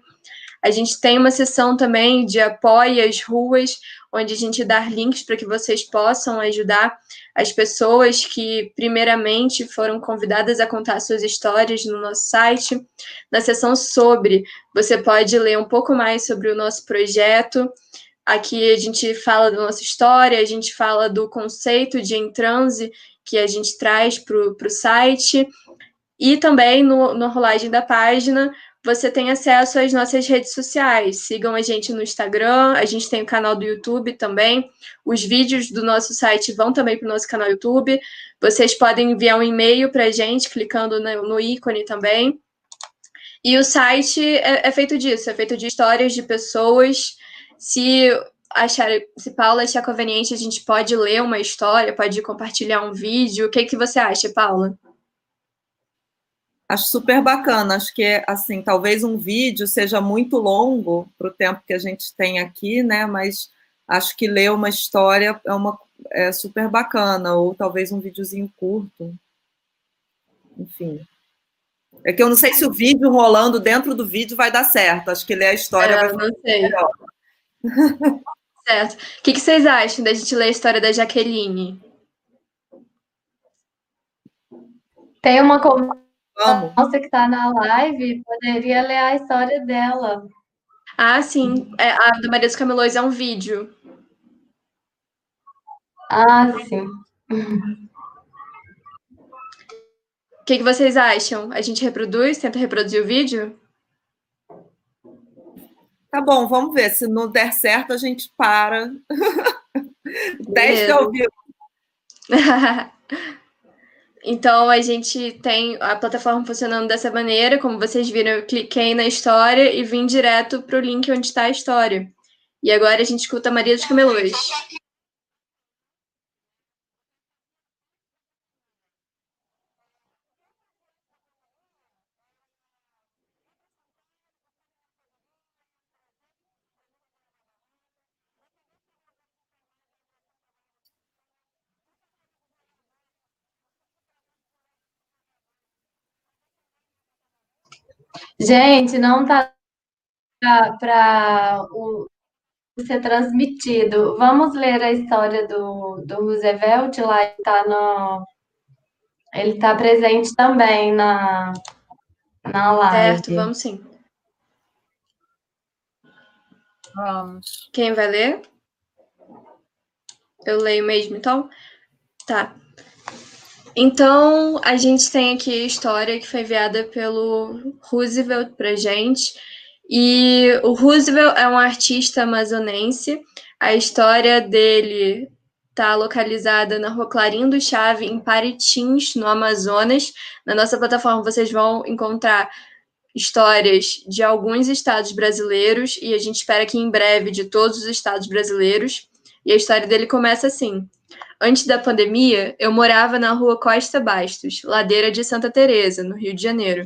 A gente tem uma sessão também de apoio às ruas, onde a gente dá links para que vocês possam ajudar as pessoas que, primeiramente, foram convidadas a contar suas histórias no nosso site. Na sessão sobre, você pode ler um pouco mais sobre o nosso projeto. Aqui a gente fala da nossa história, a gente fala do conceito de em transe que a gente traz para o site. E também no, no rolagem da página, você tem acesso às nossas redes sociais. Sigam a gente no Instagram, a gente tem o canal do YouTube também. Os vídeos do nosso site vão também para o nosso canal YouTube. Vocês podem enviar um e-mail para a gente, clicando no, ícone também. E o site é, é feito disso, é feito de histórias de pessoas. Se achar, se Paula achar conveniente, a gente pode ler uma história, pode compartilhar um vídeo. O que, que você acha, Paula? Acho super bacana. Acho que, assim, talvez um vídeo seja muito longo para o tempo que a gente tem aqui, né? Mas acho que ler uma história é, uma, é super bacana. Ou talvez um videozinho curto. Enfim. É que eu não sei se o vídeo rolando dentro do vídeo vai dar certo. Acho que ler a história é, vai não sei. melhor. Certo. O que, que vocês acham da gente ler a história da Jaqueline? Tem uma moça que está na live, poderia ler a história dela. Ah, sim. É, a da Maria dos Camelões é um vídeo. Ah, sim. O que, que vocês acham? A gente reproduz, tenta reproduzir o vídeo? Tá bom, vamos ver. Se não der certo, a gente para. Teste ao vivo. então, a gente tem a plataforma funcionando dessa maneira. Como vocês viram, eu cliquei na história e vim direto para o link onde está a história. E agora a gente escuta Maria dos Camelôs. Gente, não tá para ser transmitido. Vamos ler a história do, do Roosevelt lá, está no. Ele está presente também na, na live. Certo, vamos sim. Vamos. Quem vai ler? Eu leio mesmo, então? Tá. Então, a gente tem aqui a história que foi enviada pelo Roosevelt para gente. E o Roosevelt é um artista amazonense. A história dele está localizada na Rua Clarindo do Chave, em Paritins, no Amazonas. Na nossa plataforma vocês vão encontrar histórias de alguns estados brasileiros e a gente espera que em breve de todos os estados brasileiros. E a história dele começa assim: Antes da pandemia, eu morava na rua Costa Bastos, ladeira de Santa Teresa, no Rio de Janeiro.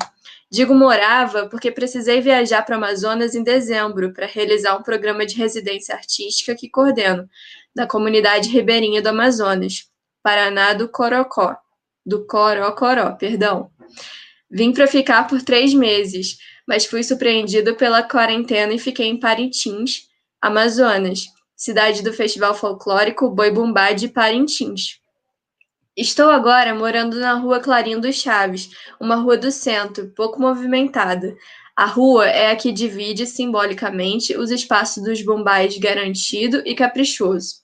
Digo morava porque precisei viajar para Amazonas em dezembro para realizar um programa de residência artística que coordeno, na comunidade ribeirinha do Amazonas, Paraná do Corocó, do Corocoró, perdão. Vim para ficar por três meses, mas fui surpreendido pela quarentena e fiquei em Parintins, Amazonas, cidade do Festival Folclórico Boi Bumbá de Parintins. Estou agora morando na rua Clarim dos Chaves, uma rua do centro, pouco movimentada. A rua é a que divide simbolicamente os espaços dos bombais garantido e caprichoso.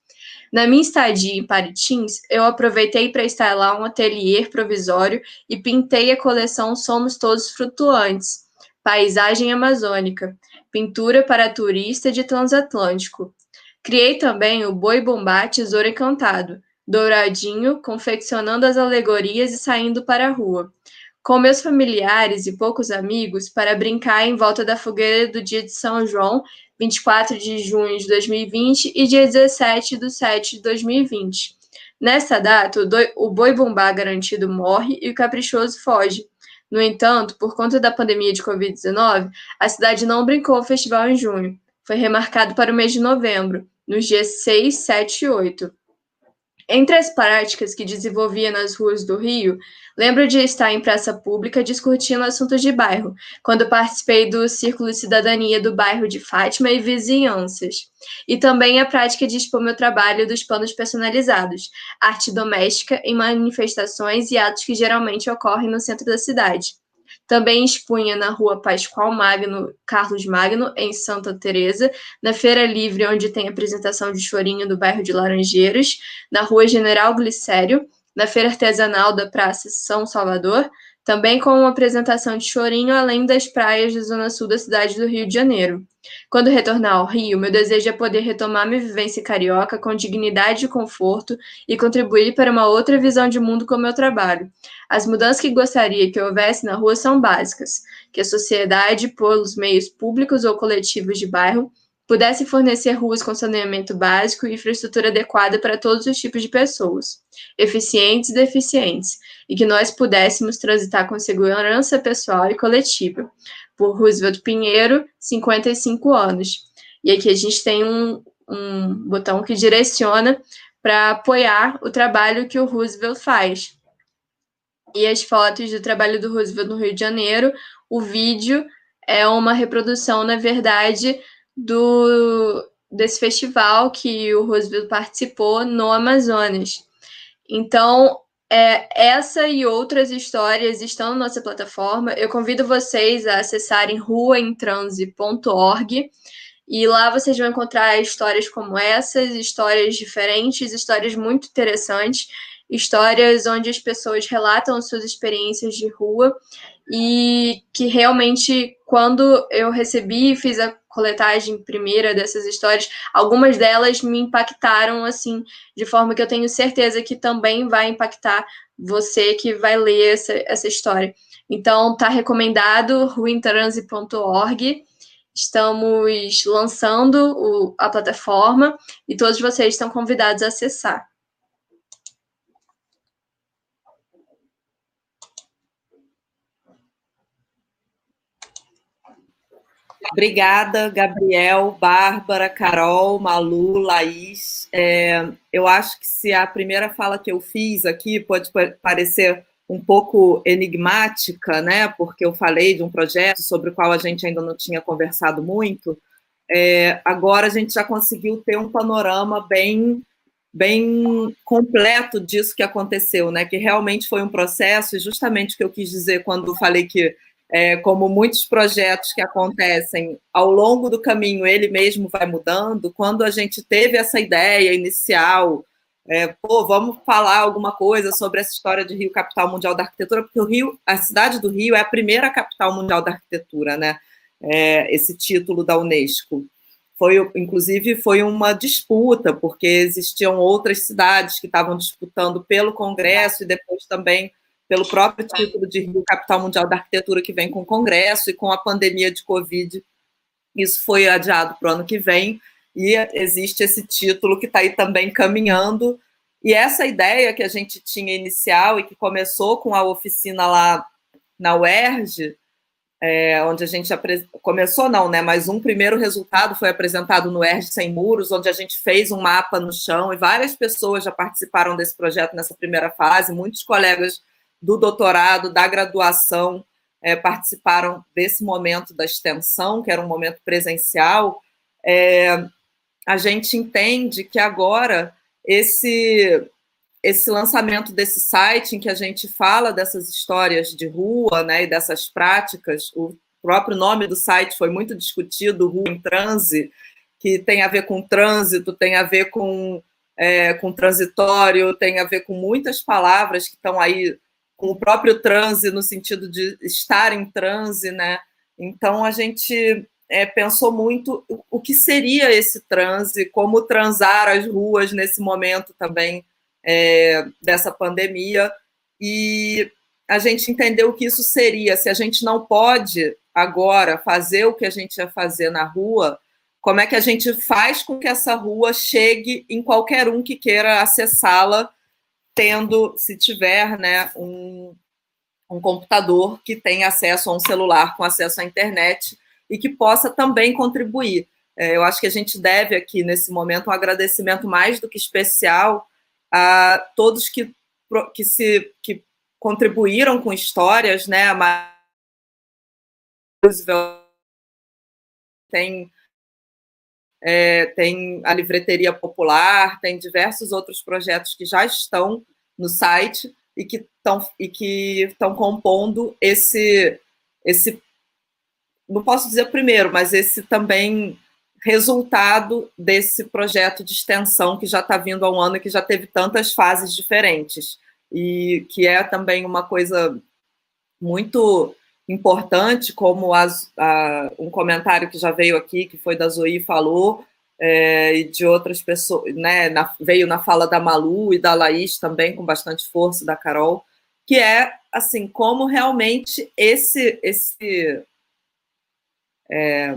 Na minha estadia em Paritins, eu aproveitei para instalar um ateliê provisório e pintei a coleção Somos Todos Flutuantes, Paisagem Amazônica, pintura para turista de transatlântico. Criei também o Boi Bombá Tesouro Encantado, douradinho, confeccionando as alegorias e saindo para a rua. Com meus familiares e poucos amigos para brincar em volta da fogueira do dia de São João, 24 de junho de 2020 e dia 17 de 7 de 2020. Nessa data, o boi bumbá garantido morre e o caprichoso foge. No entanto, por conta da pandemia de Covid-19, a cidade não brincou o festival em junho. Foi remarcado para o mês de novembro, nos dias 6, 7 e 8. Entre as práticas que desenvolvia nas ruas do Rio, lembro de estar em praça pública discutindo assuntos de bairro, quando participei do Círculo de Cidadania do bairro de Fátima e vizinhanças. E também a prática de expor meu trabalho dos panos personalizados, arte doméstica em manifestações e atos que geralmente ocorrem no centro da cidade. Também expunha na Rua Pascoal Magno, Carlos Magno, em Santa Teresa, na Feira Livre, onde tem apresentação de chorinho do bairro de Laranjeiras, na Rua General Glicério, na Feira Artesanal da Praça São Salvador, também com uma apresentação de chorinho além das praias da zona sul da cidade do Rio de Janeiro. Quando retornar ao Rio, meu desejo é poder retomar minha vivência carioca com dignidade e conforto e contribuir para uma outra visão de mundo com o meu trabalho. As mudanças que gostaria que houvesse na rua são básicas: que a sociedade, pelos meios públicos ou coletivos de bairro, pudesse fornecer ruas com saneamento básico e infraestrutura adequada para todos os tipos de pessoas, eficientes e deficientes, e que nós pudéssemos transitar com segurança pessoal e coletiva. Por Roosevelt Pinheiro, 55 anos. E aqui a gente tem um, um botão que direciona para apoiar o trabalho que o Roosevelt faz. E as fotos do trabalho do Roosevelt no Rio de Janeiro, o vídeo é uma reprodução, na verdade, do desse festival que o Roosevelt participou no Amazonas. Então, é, essa e outras histórias estão na nossa plataforma. Eu convido vocês a acessarem ruaentranse.org e lá vocês vão encontrar histórias como essas, histórias diferentes, histórias muito interessantes, histórias onde as pessoas relatam suas experiências de rua e que realmente, quando eu recebi e fiz a coletagem primeira dessas histórias, algumas delas me impactaram assim, de forma que eu tenho certeza que também vai impactar você que vai ler essa, essa história. Então, tá recomendado ruintranse.org. Estamos lançando o, a plataforma e todos vocês estão convidados a acessar. Obrigada, Gabriel, Bárbara, Carol, Malu, Laís. É, eu acho que se a primeira fala que eu fiz aqui pode parecer um pouco enigmática, né? Porque eu falei de um projeto sobre o qual a gente ainda não tinha conversado muito. É, agora a gente já conseguiu ter um panorama bem bem completo disso que aconteceu, né? Que realmente foi um processo, e justamente o que eu quis dizer quando falei que é, como muitos projetos que acontecem ao longo do caminho, ele mesmo vai mudando. Quando a gente teve essa ideia inicial, é, pô, vamos falar alguma coisa sobre essa história de Rio capital mundial da arquitetura, porque o Rio, a cidade do Rio é a primeira capital mundial da arquitetura, né? É, esse título da Unesco. Foi, inclusive, foi uma disputa, porque existiam outras cidades que estavam disputando pelo Congresso e depois também pelo próprio título de Rio Capital Mundial da Arquitetura que vem com o Congresso e com a pandemia de Covid, isso foi adiado para o ano que vem e existe esse título que está aí também caminhando. E essa ideia que a gente tinha inicial e que começou com a oficina lá na UERJ, é, onde a gente apres... começou não, né? Mas um primeiro resultado foi apresentado no UERJ Sem Muros, onde a gente fez um mapa no chão e várias pessoas já participaram desse projeto nessa primeira fase, muitos colegas do doutorado, da graduação, é, participaram desse momento da extensão, que era um momento presencial, é, a gente entende que agora esse esse lançamento desse site em que a gente fala dessas histórias de rua, né, e dessas práticas, o próprio nome do site foi muito discutido, Rua em Transe, que tem a ver com trânsito, tem a ver com, é, com transitório, tem a ver com muitas palavras que estão aí com o próprio transe, no sentido de estar em transe, né? Então a gente é, pensou muito o que seria esse transe, como transar as ruas nesse momento também é, dessa pandemia. E a gente entendeu que isso seria, se a gente não pode agora fazer o que a gente ia fazer na rua, como é que a gente faz com que essa rua chegue em qualquer um que queira acessá-la, tendo, se tiver, né, um, um computador que tenha acesso a um celular com acesso à internet e que possa também contribuir. É, eu acho que a gente deve aqui, nesse momento, um agradecimento mais do que especial a todos que, que, se, que contribuíram com histórias, né? A tem, é, tem a Livreteria Popular, tem diversos outros projetos que já estão no site e que estão e que estão compondo esse esse não posso dizer primeiro, mas esse também resultado desse projeto de extensão que já está vindo há um ano e que já teve tantas fases diferentes. E que é também uma coisa muito importante, como as, a, um comentário que já veio aqui, que foi da Zoe falou, é, e de outras pessoas, né, na, veio na fala da Malu e da Laís também, com bastante força, da Carol, que é, assim, como realmente esse, esse é,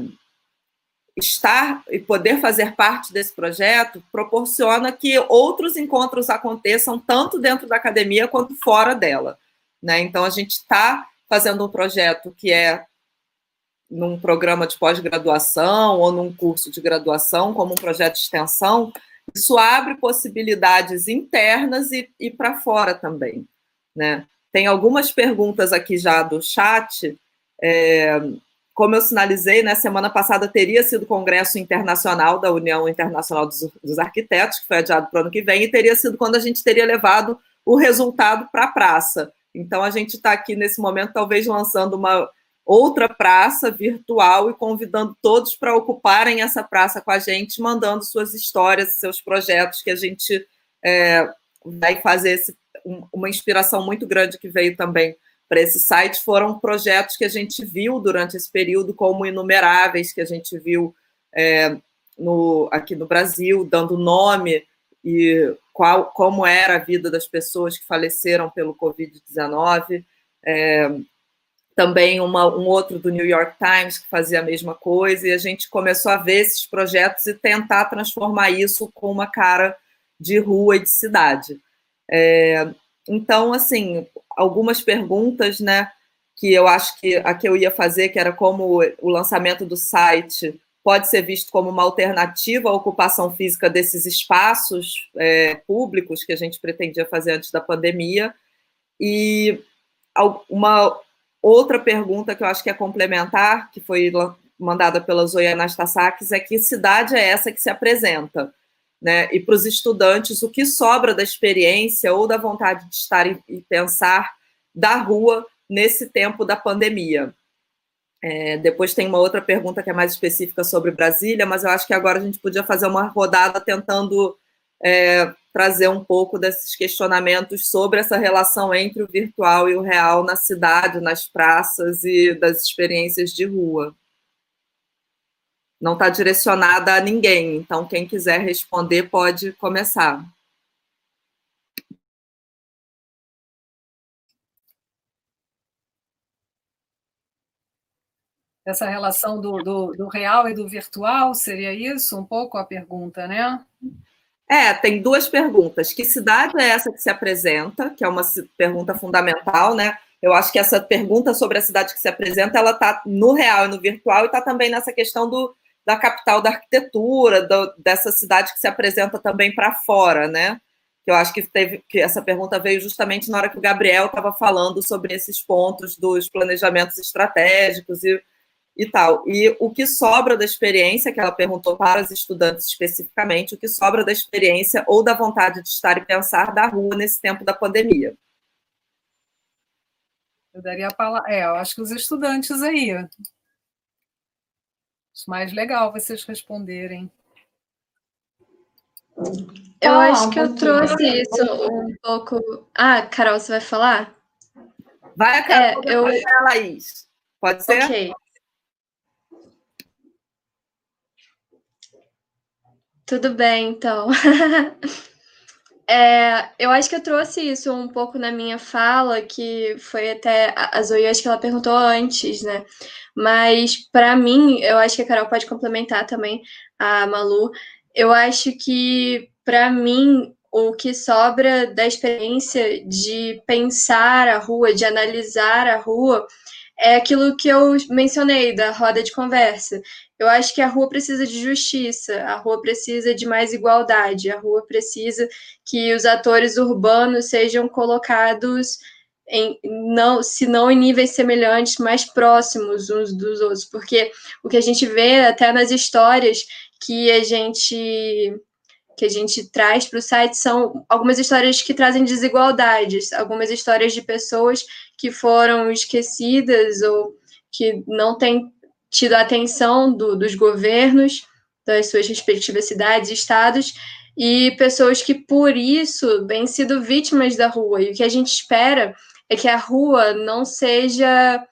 estar e poder fazer parte desse projeto proporciona que outros encontros aconteçam tanto dentro da academia quanto fora dela. Né? Então, a gente está fazendo um projeto que é num programa de pós-graduação ou num curso de graduação, como um projeto de extensão, isso abre possibilidades internas e, e para fora também. Né? Tem algumas perguntas aqui já do chat. É, como eu sinalizei, na né, semana passada teria sido o Congresso Internacional da União Internacional dos, dos Arquitetos, que foi adiado para o ano que vem, e teria sido quando a gente teria levado o resultado para a praça. Então, a gente está aqui nesse momento, talvez lançando uma outra praça virtual e convidando todos para ocuparem essa praça com a gente, mandando suas histórias, seus projetos, que a gente é, vai fazer esse, um, uma inspiração muito grande que veio também para esse site. Foram projetos que a gente viu durante esse período como inumeráveis, que a gente viu é, no, aqui no Brasil, dando nome e qual, como era a vida das pessoas que faleceram pelo Covid-19. É, também uma, um outro do New York Times que fazia a mesma coisa, e a gente começou a ver esses projetos e tentar transformar isso com uma cara de rua e de cidade. É, então, assim, algumas perguntas, né, que eu acho que a que eu ia fazer, que era como o lançamento do site pode ser visto como uma alternativa à ocupação física desses espaços é, públicos que a gente pretendia fazer antes da pandemia. E uma outra pergunta que eu acho que é complementar, que foi mandada pela Zoe Anastasakis, é que cidade é essa que se apresenta? né? E para os estudantes, o que sobra da experiência ou da vontade de estar e pensar da rua nesse tempo da pandemia. É, depois tem uma outra pergunta que é mais específica sobre Brasília, mas eu acho que agora a gente podia fazer uma rodada tentando é, trazer um pouco desses questionamentos sobre essa relação entre o virtual e o real na cidade, nas praças e das experiências de rua não está direcionada a ninguém. Então, quem quiser responder pode começar. Essa relação do, do, do, real e do virtual, seria isso um pouco a pergunta, né? É, tem duas perguntas. Que cidade é essa que se apresenta? Que é uma pergunta fundamental, né? Eu acho que essa pergunta sobre a cidade que se apresenta, ela está no real e no virtual e está também nessa questão do, da capital da arquitetura, do, dessa cidade que se apresenta também para fora, né? Que eu acho que teve que essa pergunta veio justamente na hora que o Gabriel estava falando sobre esses pontos dos planejamentos estratégicos e e tal. E o que sobra da experiência, que ela perguntou para os estudantes especificamente, o que sobra da experiência ou da vontade de estar e pensar da rua nesse tempo da pandemia. Eu daria a palavra. É, eu acho que os estudantes aí. Acho mais legal vocês responderem. Eu ah, acho que eu trouxe isso um pouco. Ah, Carol, você vai falar? Vai Carol, é, eu... a Laís. Pode ser? Ok. Tudo bem, então. é, eu acho que eu trouxe isso um pouco na minha fala, que foi até a Zoe, acho que ela perguntou antes, né? Mas para mim, eu acho que a Carol pode complementar também a Malu. Eu acho que para mim o que sobra da experiência de pensar a rua, de analisar a rua, é aquilo que eu mencionei da roda de conversa. Eu acho que a rua precisa de justiça, a rua precisa de mais igualdade, a rua precisa que os atores urbanos sejam colocados em, não, se não em níveis semelhantes, mais próximos uns dos outros, porque o que a gente vê até nas histórias que a gente que a gente traz para o site são algumas histórias que trazem desigualdades, algumas histórias de pessoas que foram esquecidas ou que não têm tido a atenção do, dos governos, das suas respectivas cidades e estados, e pessoas que, por isso, vêm sido vítimas da rua. E o que a gente espera é que a rua não seja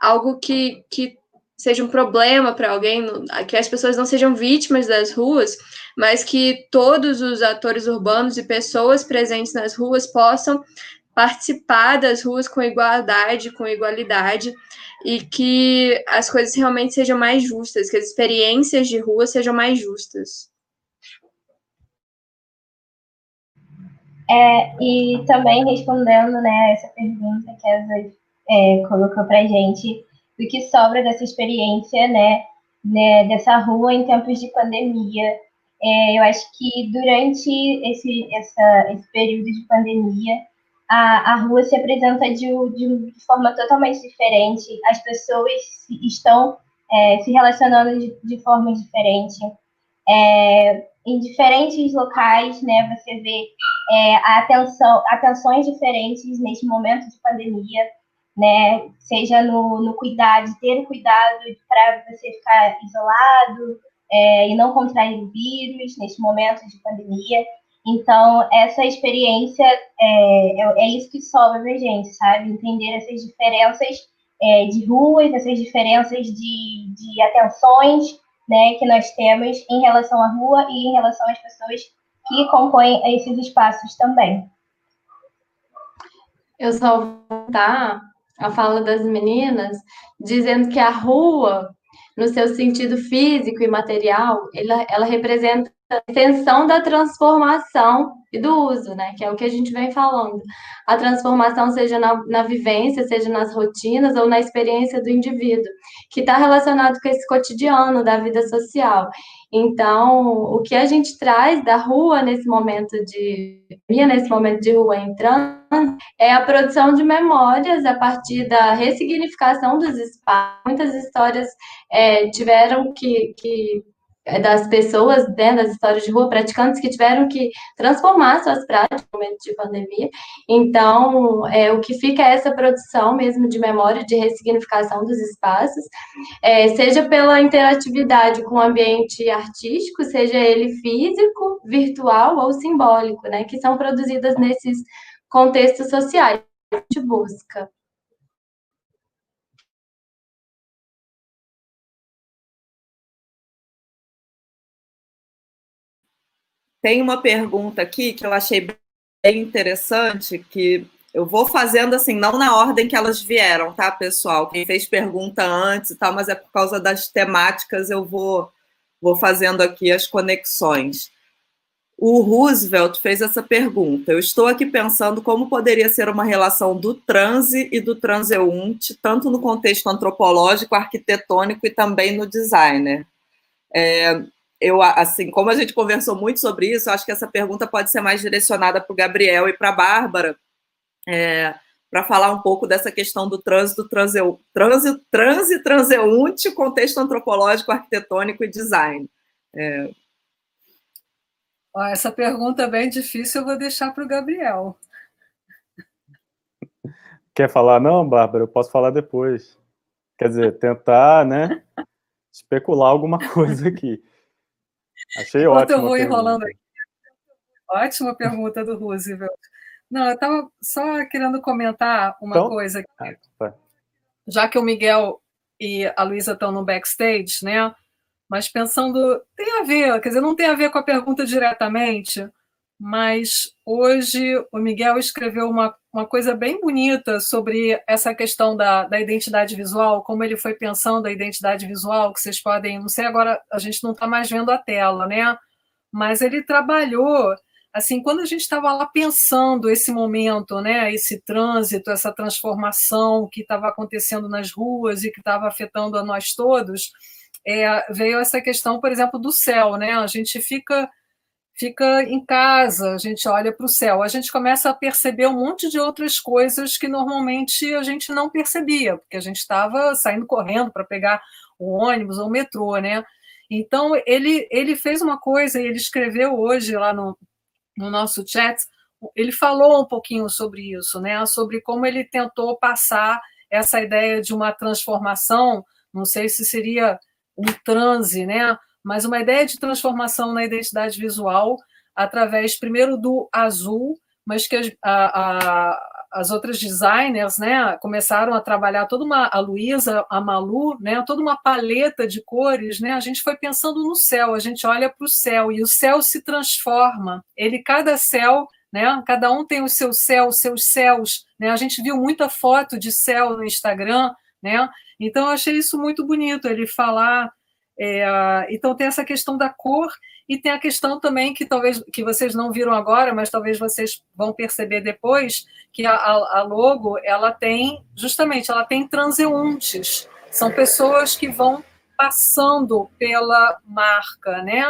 algo que, que seja um problema para alguém, que as pessoas não sejam vítimas das ruas, mas que todos os atores urbanos e pessoas presentes nas ruas possam participar das ruas com igualdade, com igualdade, e que as coisas realmente sejam mais justas, que as experiências de rua sejam mais justas. É, e também respondendo né, essa pergunta que a Zoe é, colocou para gente, do que sobra dessa experiência, né, né, dessa rua em tempos de pandemia. É, eu acho que durante esse, essa, esse período de pandemia, a, a rua se apresenta de, de, forma totalmente diferente, as pessoas estão é, se relacionando de, de forma diferente. É, em diferentes locais, né, você vê é, atenção, atenções diferentes neste momento de pandemia né? Seja no, no cuidado, ter cuidado para você ficar isolado é, e não contrair o vírus neste momento de pandemia. Então, essa experiência é, é, é isso que sobra da gente, sabe? Entender essas diferenças é, de ruas, essas diferenças de, de atenções né, que nós temos em relação à rua e em relação às pessoas que compõem esses espaços também. Eu só vou dar a fala das meninas, dizendo que a rua, no seu sentido físico e material, ela, ela representa a extensão da transformação e do uso, né? Que é o que a gente vem falando. A transformação, seja na, na vivência, seja nas rotinas ou na experiência do indivíduo, que está relacionado com esse cotidiano da vida social. Então, o que a gente traz da rua nesse momento de nesse momento de rua entrando é a produção de memórias a partir da ressignificação dos espaços. Muitas histórias é, tiveram que, que das pessoas, né, das histórias de rua, praticantes que tiveram que transformar suas práticas no momento de pandemia. Então, é, o que fica é essa produção mesmo de memória, de ressignificação dos espaços, é, seja pela interatividade com o ambiente artístico, seja ele físico, virtual ou simbólico, né, que são produzidas nesses contextos sociais que a gente busca. Tem uma pergunta aqui que eu achei bem interessante, que eu vou fazendo assim, não na ordem que elas vieram, tá, pessoal? Quem fez pergunta antes e tal, mas é por causa das temáticas, eu vou, vou fazendo aqui as conexões. O Roosevelt fez essa pergunta. Eu estou aqui pensando como poderia ser uma relação do transe e do transeunte, tanto no contexto antropológico, arquitetônico e também no designer. É, eu, assim, como a gente conversou muito sobre isso, acho que essa pergunta pode ser mais direcionada para o Gabriel e para a Bárbara, é, para falar um pouco dessa questão do trânsito, trânsito, trânsito, trânsito transeunte, contexto antropológico, arquitetônico e design. É... Essa pergunta é bem difícil, eu vou deixar para o Gabriel. Quer falar não, Bárbara? Eu posso falar depois. Quer dizer, tentar, né, especular alguma coisa aqui. Achei Enquanto ótimo. eu vou enrolando aqui. Ótima pergunta do Roosevelt. Não, eu estava só querendo comentar uma então, coisa aqui. Ah, tá. Já que o Miguel e a Luísa estão no backstage, né? Mas pensando, tem a ver, quer dizer, não tem a ver com a pergunta diretamente, mas hoje o Miguel escreveu uma, uma coisa bem bonita sobre essa questão da, da identidade visual, como ele foi pensando a identidade visual, que vocês podem, não sei, agora a gente não está mais vendo a tela, né? Mas ele trabalhou assim, quando a gente estava lá pensando esse momento, né, esse trânsito, essa transformação que estava acontecendo nas ruas e que estava afetando a nós todos, é, veio essa questão, por exemplo, do céu, né? A gente fica fica em casa, a gente olha para o céu, a gente começa a perceber um monte de outras coisas que normalmente a gente não percebia, porque a gente estava saindo correndo para pegar o ônibus ou o metrô, né? Então ele ele fez uma coisa, ele escreveu hoje lá no, no nosso chat, ele falou um pouquinho sobre isso, né? Sobre como ele tentou passar essa ideia de uma transformação, não sei se seria um transe, né? Mas uma ideia de transformação na identidade visual através primeiro do azul, mas que a, a, as outras designers, né, começaram a trabalhar toda uma a Luísa, a Malu, né, toda uma paleta de cores, né? A gente foi pensando no céu, a gente olha para o céu e o céu se transforma. Ele cada céu né? Cada um tem o seu céu, os seus céus, né? A gente viu muita foto de céu no Instagram, né? Então eu achei isso muito bonito ele falar. É, então tem essa questão da cor e tem a questão também que talvez que vocês não viram agora, mas talvez vocês vão perceber depois, que a, a logo ela tem justamente ela tem transeuntes. São pessoas que vão passando pela marca, né?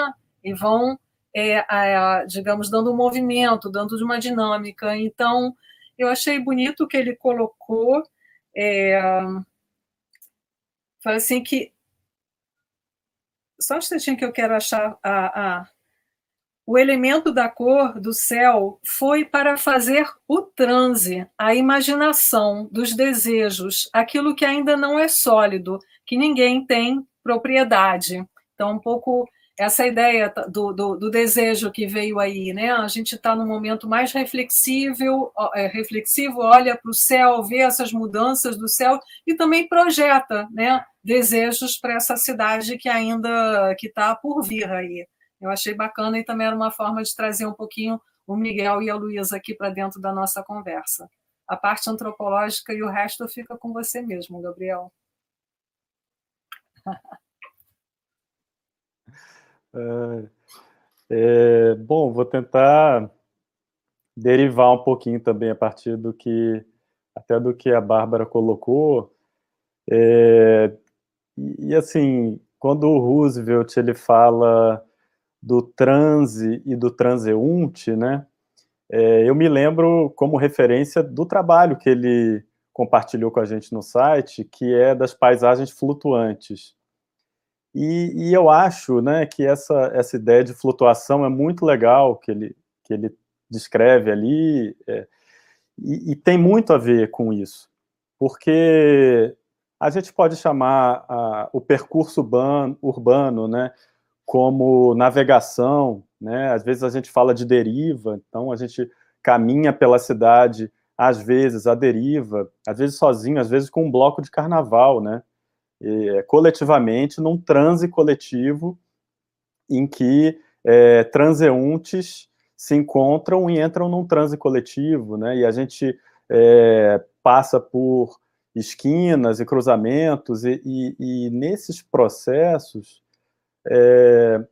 E vão, é, é, digamos, dando um movimento, dando uma dinâmica. Então, eu achei bonito que ele colocou. É, assim que só um instantinho que eu quero achar a, a, o elemento da cor do céu foi para fazer o transe, a imaginação dos desejos, aquilo que ainda não é sólido, que ninguém tem propriedade. Então, um pouco essa ideia do, do, do, desejo que veio aí, né? A gente está num momento mais reflexivo, é, reflexivo, olha para o céu, vê essas mudanças do céu e também projeta, né? Desejos para essa cidade que ainda que está por vir aí. Eu achei bacana e também era uma forma de trazer um pouquinho o Miguel e a Luísa aqui para dentro da nossa conversa. A parte antropológica e o resto fica com você mesmo, Gabriel. É, é, bom, vou tentar derivar um pouquinho também a partir do que até do que a Bárbara colocou. É, e, assim, quando o Roosevelt ele fala do transe e do transeunte, né? É, eu me lembro como referência do trabalho que ele compartilhou com a gente no site, que é das paisagens flutuantes. E, e, eu acho né, que essa, essa ideia de flutuação é muito legal, que ele, que ele descreve ali, é, e, e, tem muito a ver com isso, porque a gente pode chamar a, o percurso urbano, urbano né, como navegação, né, às vezes a gente fala de deriva, então a gente caminha pela cidade, às vezes a deriva, às vezes sozinho, às vezes com um bloco de carnaval, né, é, coletivamente num transe coletivo em que é, transeuntes se encontram e entram num transe coletivo, né? E a gente é, passa por esquinas e cruzamentos e, e, e nesses processos é,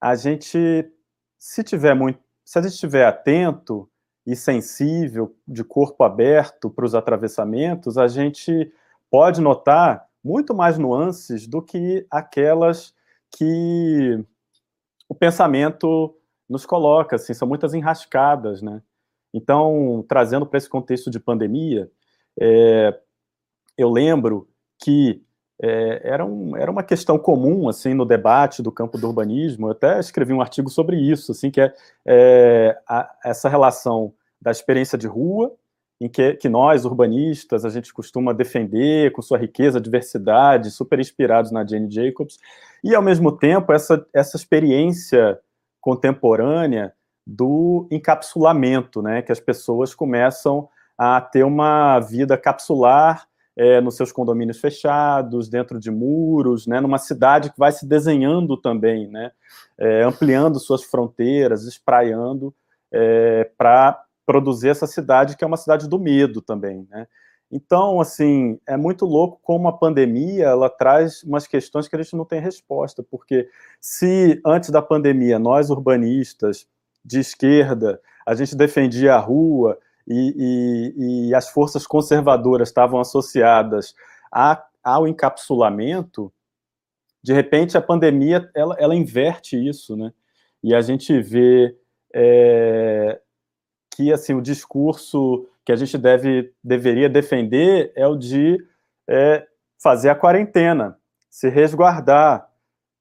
a gente, se tiver muito, se a gente estiver atento e sensível, de corpo aberto para os atravessamentos, a gente pode notar muito mais nuances do que aquelas que o pensamento nos coloca, assim, são muitas enrascadas, né? Então, trazendo para esse contexto de pandemia, é, eu lembro que é, era, um, era uma questão comum assim no debate do campo do urbanismo. Eu até escrevi um artigo sobre isso, assim que é, é a, essa relação da experiência de rua, em que, que, nós urbanistas a gente costuma defender com sua riqueza, diversidade, super inspirados na Jane Jacobs, e ao mesmo tempo essa, essa experiência contemporânea do encapsulamento, né, que as pessoas começam a ter uma vida capsular é, nos seus condomínios fechados, dentro de muros, né, numa cidade que vai se desenhando também, né, é, ampliando suas fronteiras, espraiando é, para produzir essa cidade que é uma cidade do medo também, né. Então, assim, é muito louco como a pandemia ela traz umas questões que a gente não tem resposta, porque se antes da pandemia nós urbanistas de esquerda a gente defendia a rua e, e, e as forças conservadoras estavam associadas a, ao encapsulamento, de repente a pandemia ela, ela inverte isso, né? E a gente vê é, que assim o discurso que a gente deve deveria defender é o de é, fazer a quarentena, se resguardar.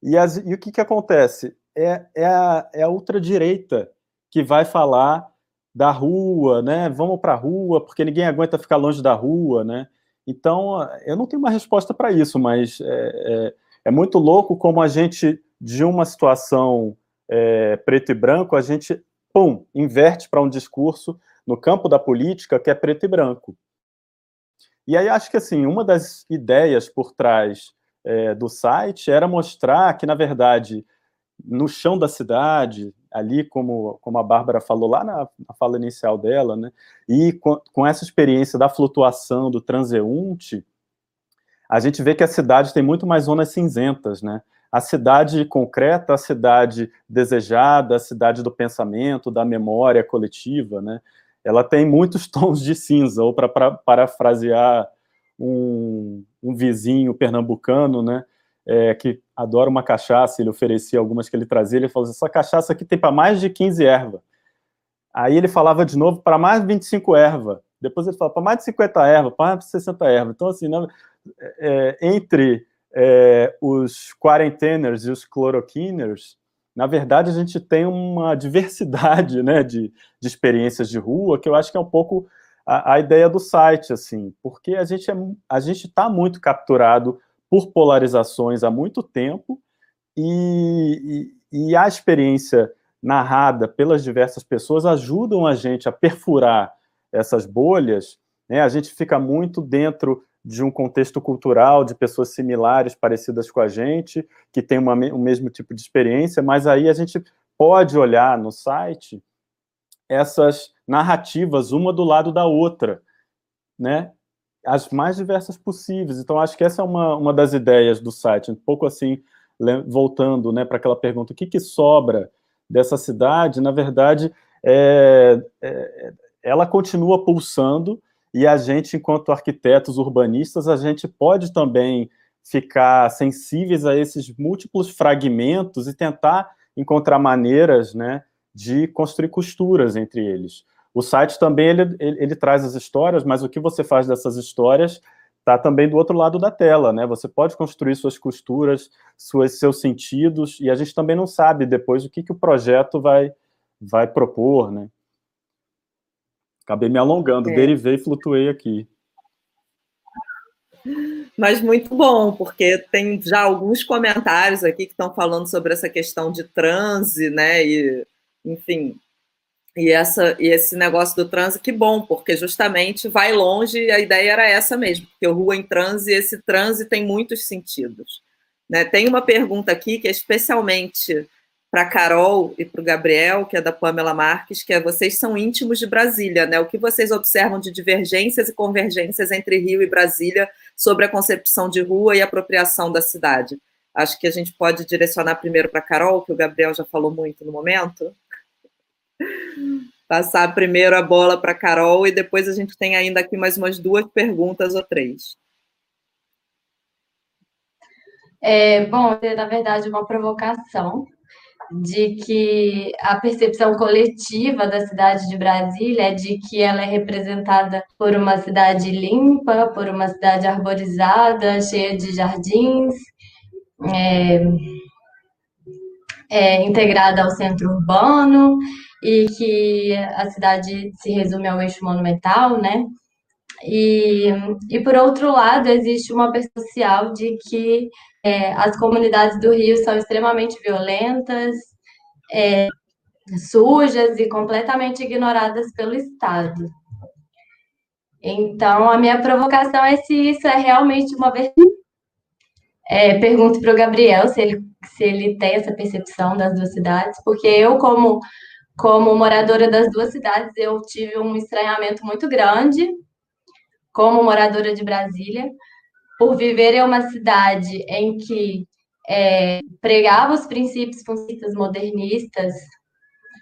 E, as, e o que, que acontece? É, é, a, é a ultradireita que vai falar da rua, né? Vamos para a rua, porque ninguém aguenta ficar longe da rua, né? Então, eu não tenho uma resposta para isso, mas é, é, é, muito louco como a gente, de uma situação é, preto e branco, a gente, pum, inverte para um discurso no campo da política que é preto e branco. E aí acho que, assim, uma das ideias por trás é, do site era mostrar que, na verdade, no chão da cidade, ali, como, como a Bárbara falou lá na, na fala inicial dela, né, e com, com, essa experiência da flutuação, do transeunte, a gente vê que a cidade tem muito mais zonas cinzentas, né? A cidade concreta, a cidade desejada, a cidade do pensamento, da memória coletiva, né? Ela tem muitos tons de cinza, ou para parafrasear um, um vizinho pernambucano, né? é, que adora uma cachaça, ele oferecia algumas que ele trazia, ele falou assim, essa cachaça aqui tem para mais de 15 ervas. Aí ele falava de novo para mais de 25 ervas. Depois ele falava para mais de 50 ervas, para mais de 60 ervas. Então, assim, né, é, entre é, os quarenteners e os cloroquiners, na verdade, a gente tem uma diversidade né, de, de experiências de rua, que eu acho que é um pouco a, a ideia do site, assim, porque a gente é, está muito capturado por polarizações há muito tempo e, e, e, a experiência narrada pelas diversas pessoas ajudam a gente a perfurar essas bolhas. Né? A gente fica muito dentro de um contexto cultural de pessoas similares, parecidas com a gente, que tem uma, o mesmo tipo de experiência, mas aí a gente pode olhar no site essas narrativas uma do lado da outra, né? as mais diversas possíveis. Então, acho que essa é uma, uma das ideias do site, um pouco assim, voltando né, para aquela pergunta, o que, que sobra dessa cidade? Na verdade, é, é, ela continua pulsando e a gente, enquanto arquitetos urbanistas, a gente pode também ficar sensíveis a esses múltiplos fragmentos e tentar encontrar maneiras né, de construir costuras entre eles. O site também ele, ele, ele, traz as histórias, mas o que você faz dessas histórias está também do outro lado da tela, né? Você pode construir suas costuras, suas, seus sentidos, e a gente também não sabe depois o que, que o projeto vai, vai propor, né? Acabei me alongando, é. derivei e flutuei aqui. Mas muito bom, porque tem já alguns comentários aqui que estão falando sobre essa questão de transe, né? E, enfim, e, essa, e esse negócio do transe, que bom, porque justamente vai longe e a ideia era essa mesmo, porque o Rua em Transe, esse transe tem muitos sentidos. Né? Tem uma pergunta aqui que é especialmente para Carol e para o Gabriel, que é da Pamela Marques, que é vocês são íntimos de Brasília, né? O que vocês observam de divergências e convergências entre Rio e Brasília sobre a concepção de rua e apropriação da cidade? Acho que a gente pode direcionar primeiro para Carol, que o Gabriel já falou muito no momento. Passar primeiro a bola para Carol e depois a gente tem ainda aqui mais umas duas perguntas ou três. É, bom, é, na verdade, uma provocação. De que a percepção coletiva da cidade de Brasília é de que ela é representada por uma cidade limpa, por uma cidade arborizada, cheia de jardins, é, é, integrada ao centro urbano e que a cidade se resume ao eixo monumental, né? E, e por outro lado, existe uma percepção social de que é, as comunidades do Rio são extremamente violentas, é, sujas e completamente ignoradas pelo Estado. Então, a minha provocação é se isso é realmente uma verdade. É, pergunto para o Gabriel se ele, se ele tem essa percepção das duas cidades, porque eu, como, como moradora das duas cidades, eu tive um estranhamento muito grande como moradora de Brasília, por viver em uma cidade em que é, pregava os princípios funcionistas modernistas,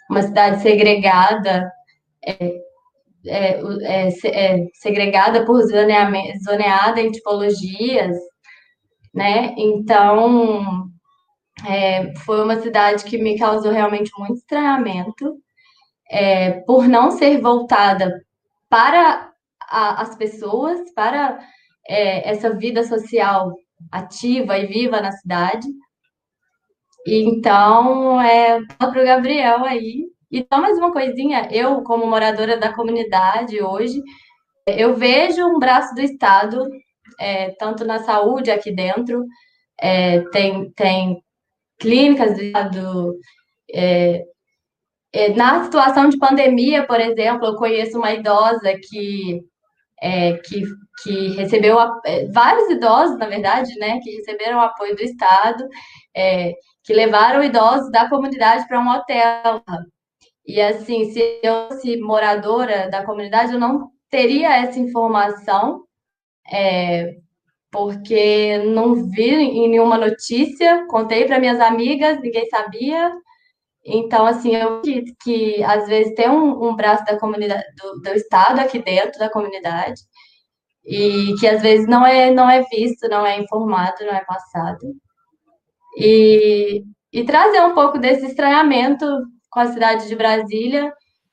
uma cidade segregada, é, é, é, é segregada por zoneada em tipologias, né? Então, é, foi uma cidade que me causou realmente muito estranhamento, por não ser voltada para a, as pessoas para é, essa vida social ativa e viva na cidade. Então, é para o Gabriel aí. E só mais uma coisinha, eu, como moradora da comunidade hoje, eu vejo um braço do Estado, é, tanto na saúde aqui dentro, é, tem, tem clínicas do Estado. É, é na situação de pandemia, por exemplo, eu conheço uma idosa que é, que, que recebeu é, vários idosos, na verdade, né, que receberam apoio do Estado, é, que levaram idosos da comunidade para um hotel. E assim, se eu fosse moradora da comunidade, eu não teria essa informação, é, porque não vi em nenhuma notícia, contei para minhas amigas, ninguém sabia, então, assim, eu acredito que às vezes tem um, um braço da comunidade, do, do, Estado aqui dentro da comunidade, e que às vezes não é, não é visto, não é informado, não é passado. E, e trazer um pouco desse estranhamento com a cidade de Brasília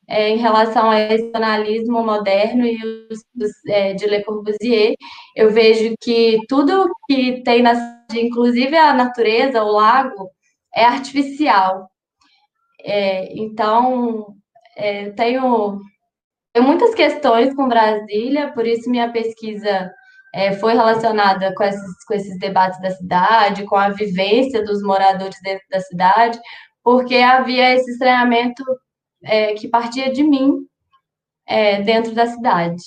é, em relação ao regionalismo moderno e os, os é, de Le Corbusier. Eu vejo que tudo que tem na cidade, inclusive a natureza, o lago, é artificial. É, então, é, tenho, tenho muitas questões com Brasília, por isso minha pesquisa é, foi relacionada com esses, com esses debates da cidade, com a vivência dos moradores dentro da cidade, porque havia esse estranhamento é, que partia de mim é, dentro da cidade.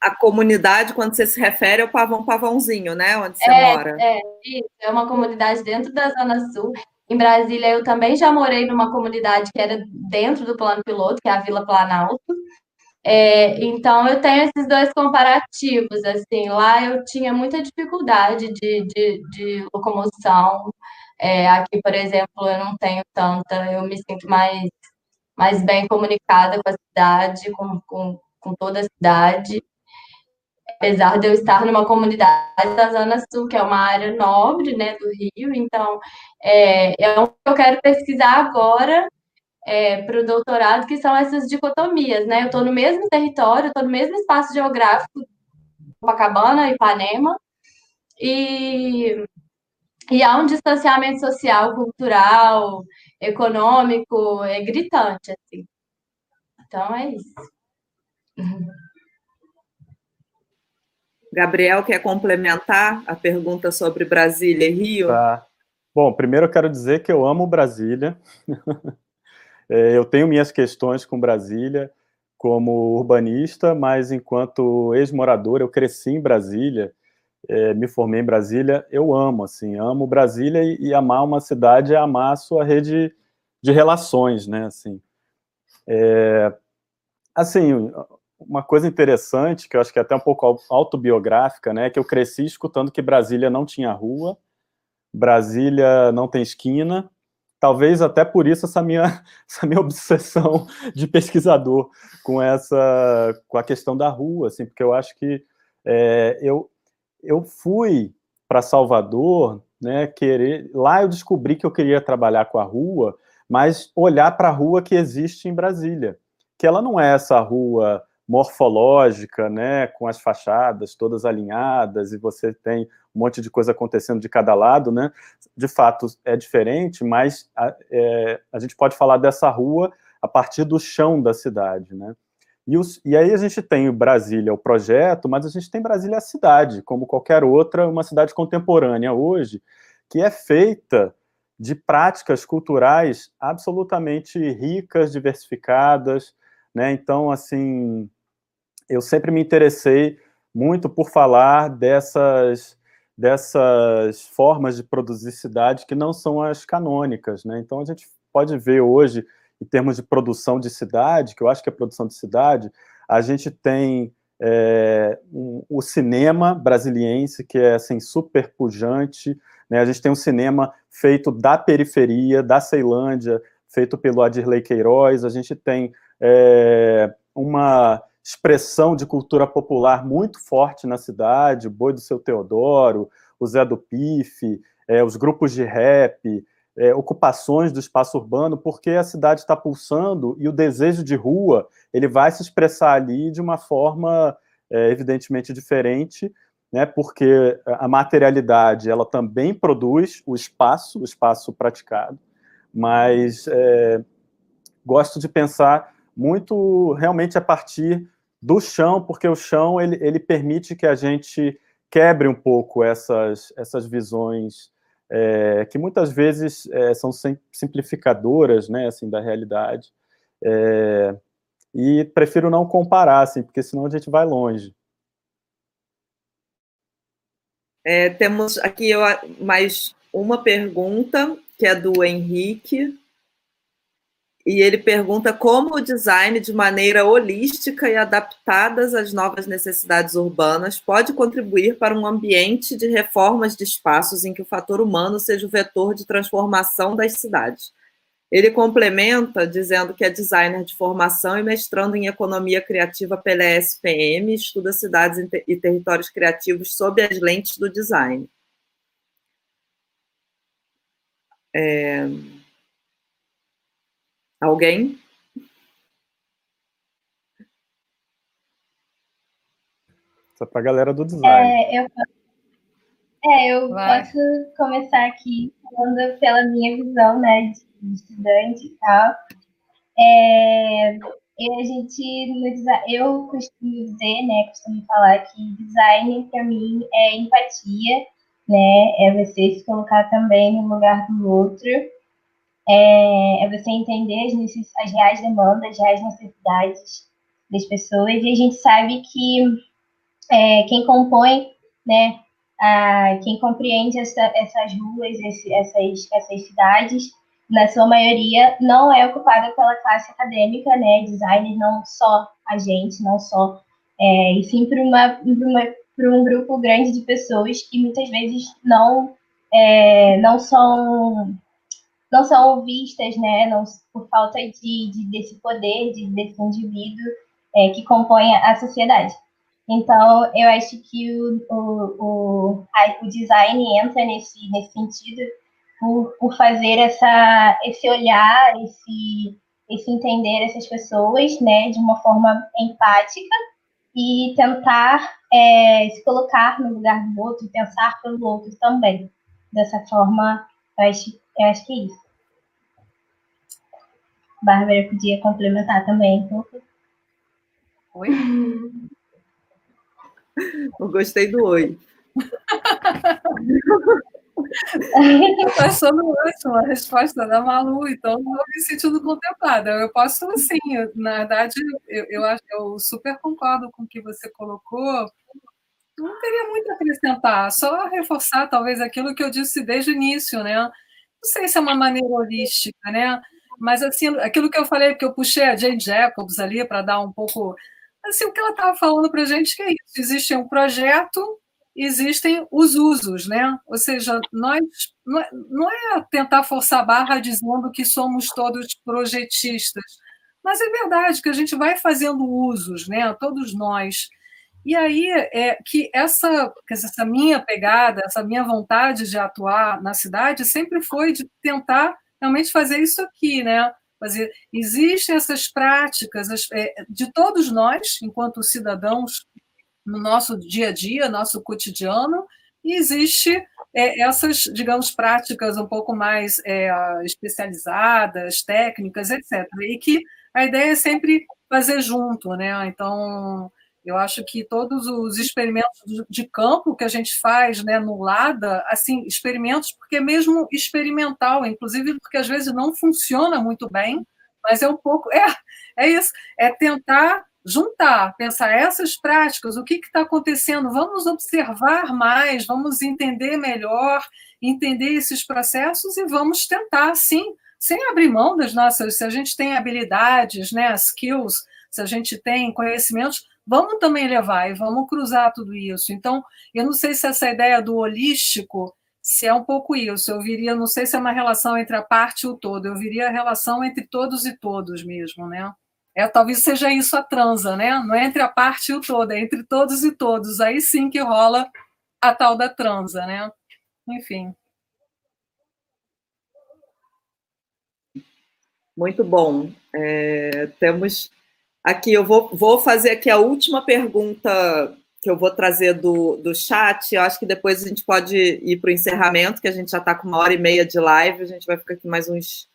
A comunidade, quando você se refere, é o Pavão Pavãozinho, né? Onde você é, mora. É, isso. É uma comunidade dentro da Zona Sul. Em Brasília, eu também já morei numa comunidade que era dentro do plano piloto, que é a Vila Planalto. É, então, eu tenho esses dois comparativos. Assim, lá eu tinha muita dificuldade de, de, de locomoção. É, aqui, por exemplo, eu não tenho tanta, eu me sinto mais, mais bem comunicada com a cidade, com, com, com toda a cidade apesar de eu estar numa comunidade da Zona Sul, que é uma área nobre, né, do Rio, então é, é que eu quero pesquisar agora é, para o doutorado, que são essas dicotomias, né? Eu estou no mesmo território, estou no mesmo espaço geográfico, Copacabana, Ipanema, e, e há um distanciamento social, cultural, econômico, é gritante, assim. Então é isso. Gabriel quer complementar a pergunta sobre Brasília e Rio? Tá. Bom, primeiro eu quero dizer que eu amo Brasília. É, eu tenho minhas questões com Brasília como urbanista, mas enquanto ex-morador, eu cresci em Brasília, é, me formei em Brasília, eu amo, assim, amo Brasília e, amar uma cidade é amar a sua rede de relações, né, assim. É, assim, uma coisa interessante, que eu acho que é até um pouco autobiográfica, né, é que eu cresci escutando que Brasília não tinha rua, Brasília não tem esquina, talvez até por isso essa minha, essa minha obsessão de pesquisador com essa, com a questão da rua, assim, porque eu acho que é, eu, eu fui para Salvador né, querer. Lá eu descobri que eu queria trabalhar com a rua, mas olhar para a rua que existe em Brasília, que ela não é essa rua morfológica, né, com as fachadas todas alinhadas e você tem um monte de coisa acontecendo de cada lado, né? De fato é diferente, mas a, é, a gente pode falar dessa rua a partir do chão da cidade, né? E, os, e aí a gente tem Brasília, o projeto, mas a gente tem Brasília a cidade, como qualquer outra, uma cidade contemporânea hoje, que é feita de práticas culturais absolutamente ricas, diversificadas, né? Então, assim, eu sempre me interessei muito por falar dessas dessas formas de produzir cidade que não são as canônicas, né? Então a gente pode ver hoje em termos de produção de cidade, que eu acho que é produção de cidade, a gente tem é, um, o cinema brasiliense, que é assim, super pujante, né? a gente tem um cinema feito da periferia, da Ceilândia, feito pelo Adirley Queiroz, a gente tem é, uma expressão de cultura popular muito forte na cidade, o Boi do Seu Teodoro, o Zé do Pife, é, os grupos de rap, é, ocupações do espaço urbano, porque a cidade está pulsando e o desejo de rua ele vai se expressar ali de uma forma é, evidentemente diferente, né, porque a materialidade ela também produz o espaço, o espaço praticado, mas é, gosto de pensar muito realmente a partir do chão, porque o chão ele, ele permite que a gente quebre um pouco essas, essas visões é, que muitas vezes é, são simplificadoras, né, assim, da realidade. É, e prefiro não comparar, assim, porque senão a gente vai longe. É, temos aqui mais uma pergunta, que é do Henrique, e ele pergunta como o design, de maneira holística e adaptadas às novas necessidades urbanas, pode contribuir para um ambiente de reformas de espaços em que o fator humano seja o vetor de transformação das cidades. Ele complementa dizendo que é designer de formação e mestrando em economia criativa pela ESPM, estuda cidades e territórios criativos sob as lentes do design. É... Alguém? Só para a galera do design. É, eu, é, eu posso começar aqui falando pela minha visão, né, de estudante e tal. É, a gente, no design, eu costumo dizer, né, costumo falar que design para mim é empatia, né, é você se colocar também no lugar do outro é, é você entender as, as reais demandas, as reais necessidades das pessoas, e a gente sabe que é, quem compõe, né, a, quem compreende essa, essas ruas, esse, essas, essas cidades, na sua maioria, não é ocupada pela classe acadêmica, né, designers, não só a gente, não só, é, e sim por, uma, uma, um grupo grande de pessoas que muitas vezes não, é, não são não são vistas, né, não, por falta de, de desse poder, de, desse indivíduo é, que compõe a sociedade. Então, eu acho que o, o, o, a, o design entra nesse, nesse sentido por, por fazer essa, esse olhar, esse, esse entender essas pessoas, né, de uma forma empática e tentar é, se colocar no lugar do outro, pensar pelo outro também. Dessa forma, eu acho eu acho que é isso. Bárbara podia complementar também. Oi? Eu gostei do oi. Estou achando ótima a resposta da Malu, então estou me sentindo contemplada. Eu posso, sim, eu, na verdade, eu, eu, eu super concordo com o que você colocou. Não teria muito a acrescentar, só reforçar talvez aquilo que eu disse desde o início, né? Não sei se é uma maneira holística, né? Mas assim, aquilo que eu falei, que eu puxei a Jane Jacobs ali para dar um pouco. Assim, o que ela estava falando para a gente que é isso: existe um projeto, existem os usos, né? Ou seja, nós não é, é tentar forçar a barra dizendo que somos todos projetistas, mas é verdade que a gente vai fazendo usos, né? Todos nós. E aí é que essa, essa minha pegada, essa minha vontade de atuar na cidade sempre foi de tentar realmente fazer isso aqui, né? Fazer, existem essas práticas é, de todos nós, enquanto cidadãos, no nosso dia a dia, nosso cotidiano, e existe é, essas, digamos, práticas um pouco mais é, especializadas, técnicas, etc. E que a ideia é sempre fazer junto, né? Então, eu acho que todos os experimentos de campo que a gente faz né, no LADA, assim, experimentos, porque é mesmo experimental, inclusive porque às vezes não funciona muito bem, mas é um pouco. É, é isso, é tentar juntar, pensar essas práticas, o que está acontecendo, vamos observar mais, vamos entender melhor, entender esses processos e vamos tentar, sim, sem abrir mão das nossas, se a gente tem habilidades, né, skills, se a gente tem conhecimentos, vamos também levar e vamos cruzar tudo isso. Então, eu não sei se essa ideia do holístico, se é um pouco isso, eu viria, não sei se é uma relação entre a parte e o todo, eu viria a relação entre todos e todos mesmo, né? É, talvez seja isso a transa, né? Não é entre a parte e o todo, é entre todos e todos. Aí sim que rola a tal da transa, né? Enfim. Muito bom. É, temos aqui, eu vou, vou fazer aqui a última pergunta que eu vou trazer do, do chat. Eu acho que depois a gente pode ir para o encerramento, que a gente já está com uma hora e meia de live, a gente vai ficar aqui mais uns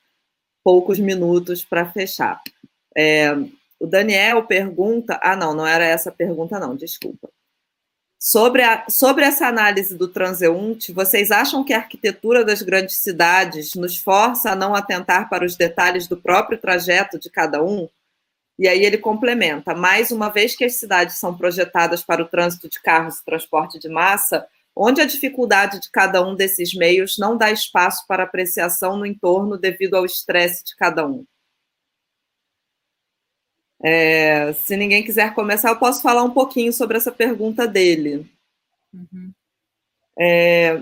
poucos minutos para fechar. É, o Daniel pergunta. Ah, não, não era essa pergunta, não, desculpa. Sobre, a, sobre essa análise do transeunte, vocês acham que a arquitetura das grandes cidades nos força a não atentar para os detalhes do próprio trajeto de cada um? E aí ele complementa: mais uma vez que as cidades são projetadas para o trânsito de carros e transporte de massa, onde a dificuldade de cada um desses meios não dá espaço para apreciação no entorno devido ao estresse de cada um. É, se ninguém quiser começar, eu posso falar um pouquinho sobre essa pergunta dele. Uhum. É,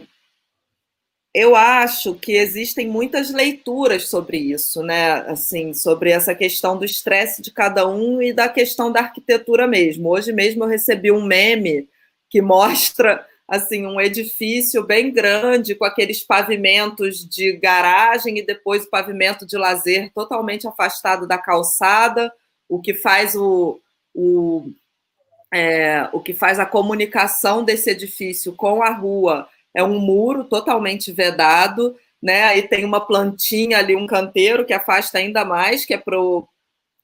eu acho que existem muitas leituras sobre isso, né? Assim, sobre essa questão do estresse de cada um e da questão da arquitetura mesmo. Hoje mesmo eu recebi um meme que mostra assim um edifício bem grande com aqueles pavimentos de garagem e depois o pavimento de lazer totalmente afastado da calçada o que faz o, o, é, o que faz a comunicação desse edifício com a rua é um muro totalmente vedado, né? Aí tem uma plantinha ali, um canteiro que afasta ainda mais, que é para o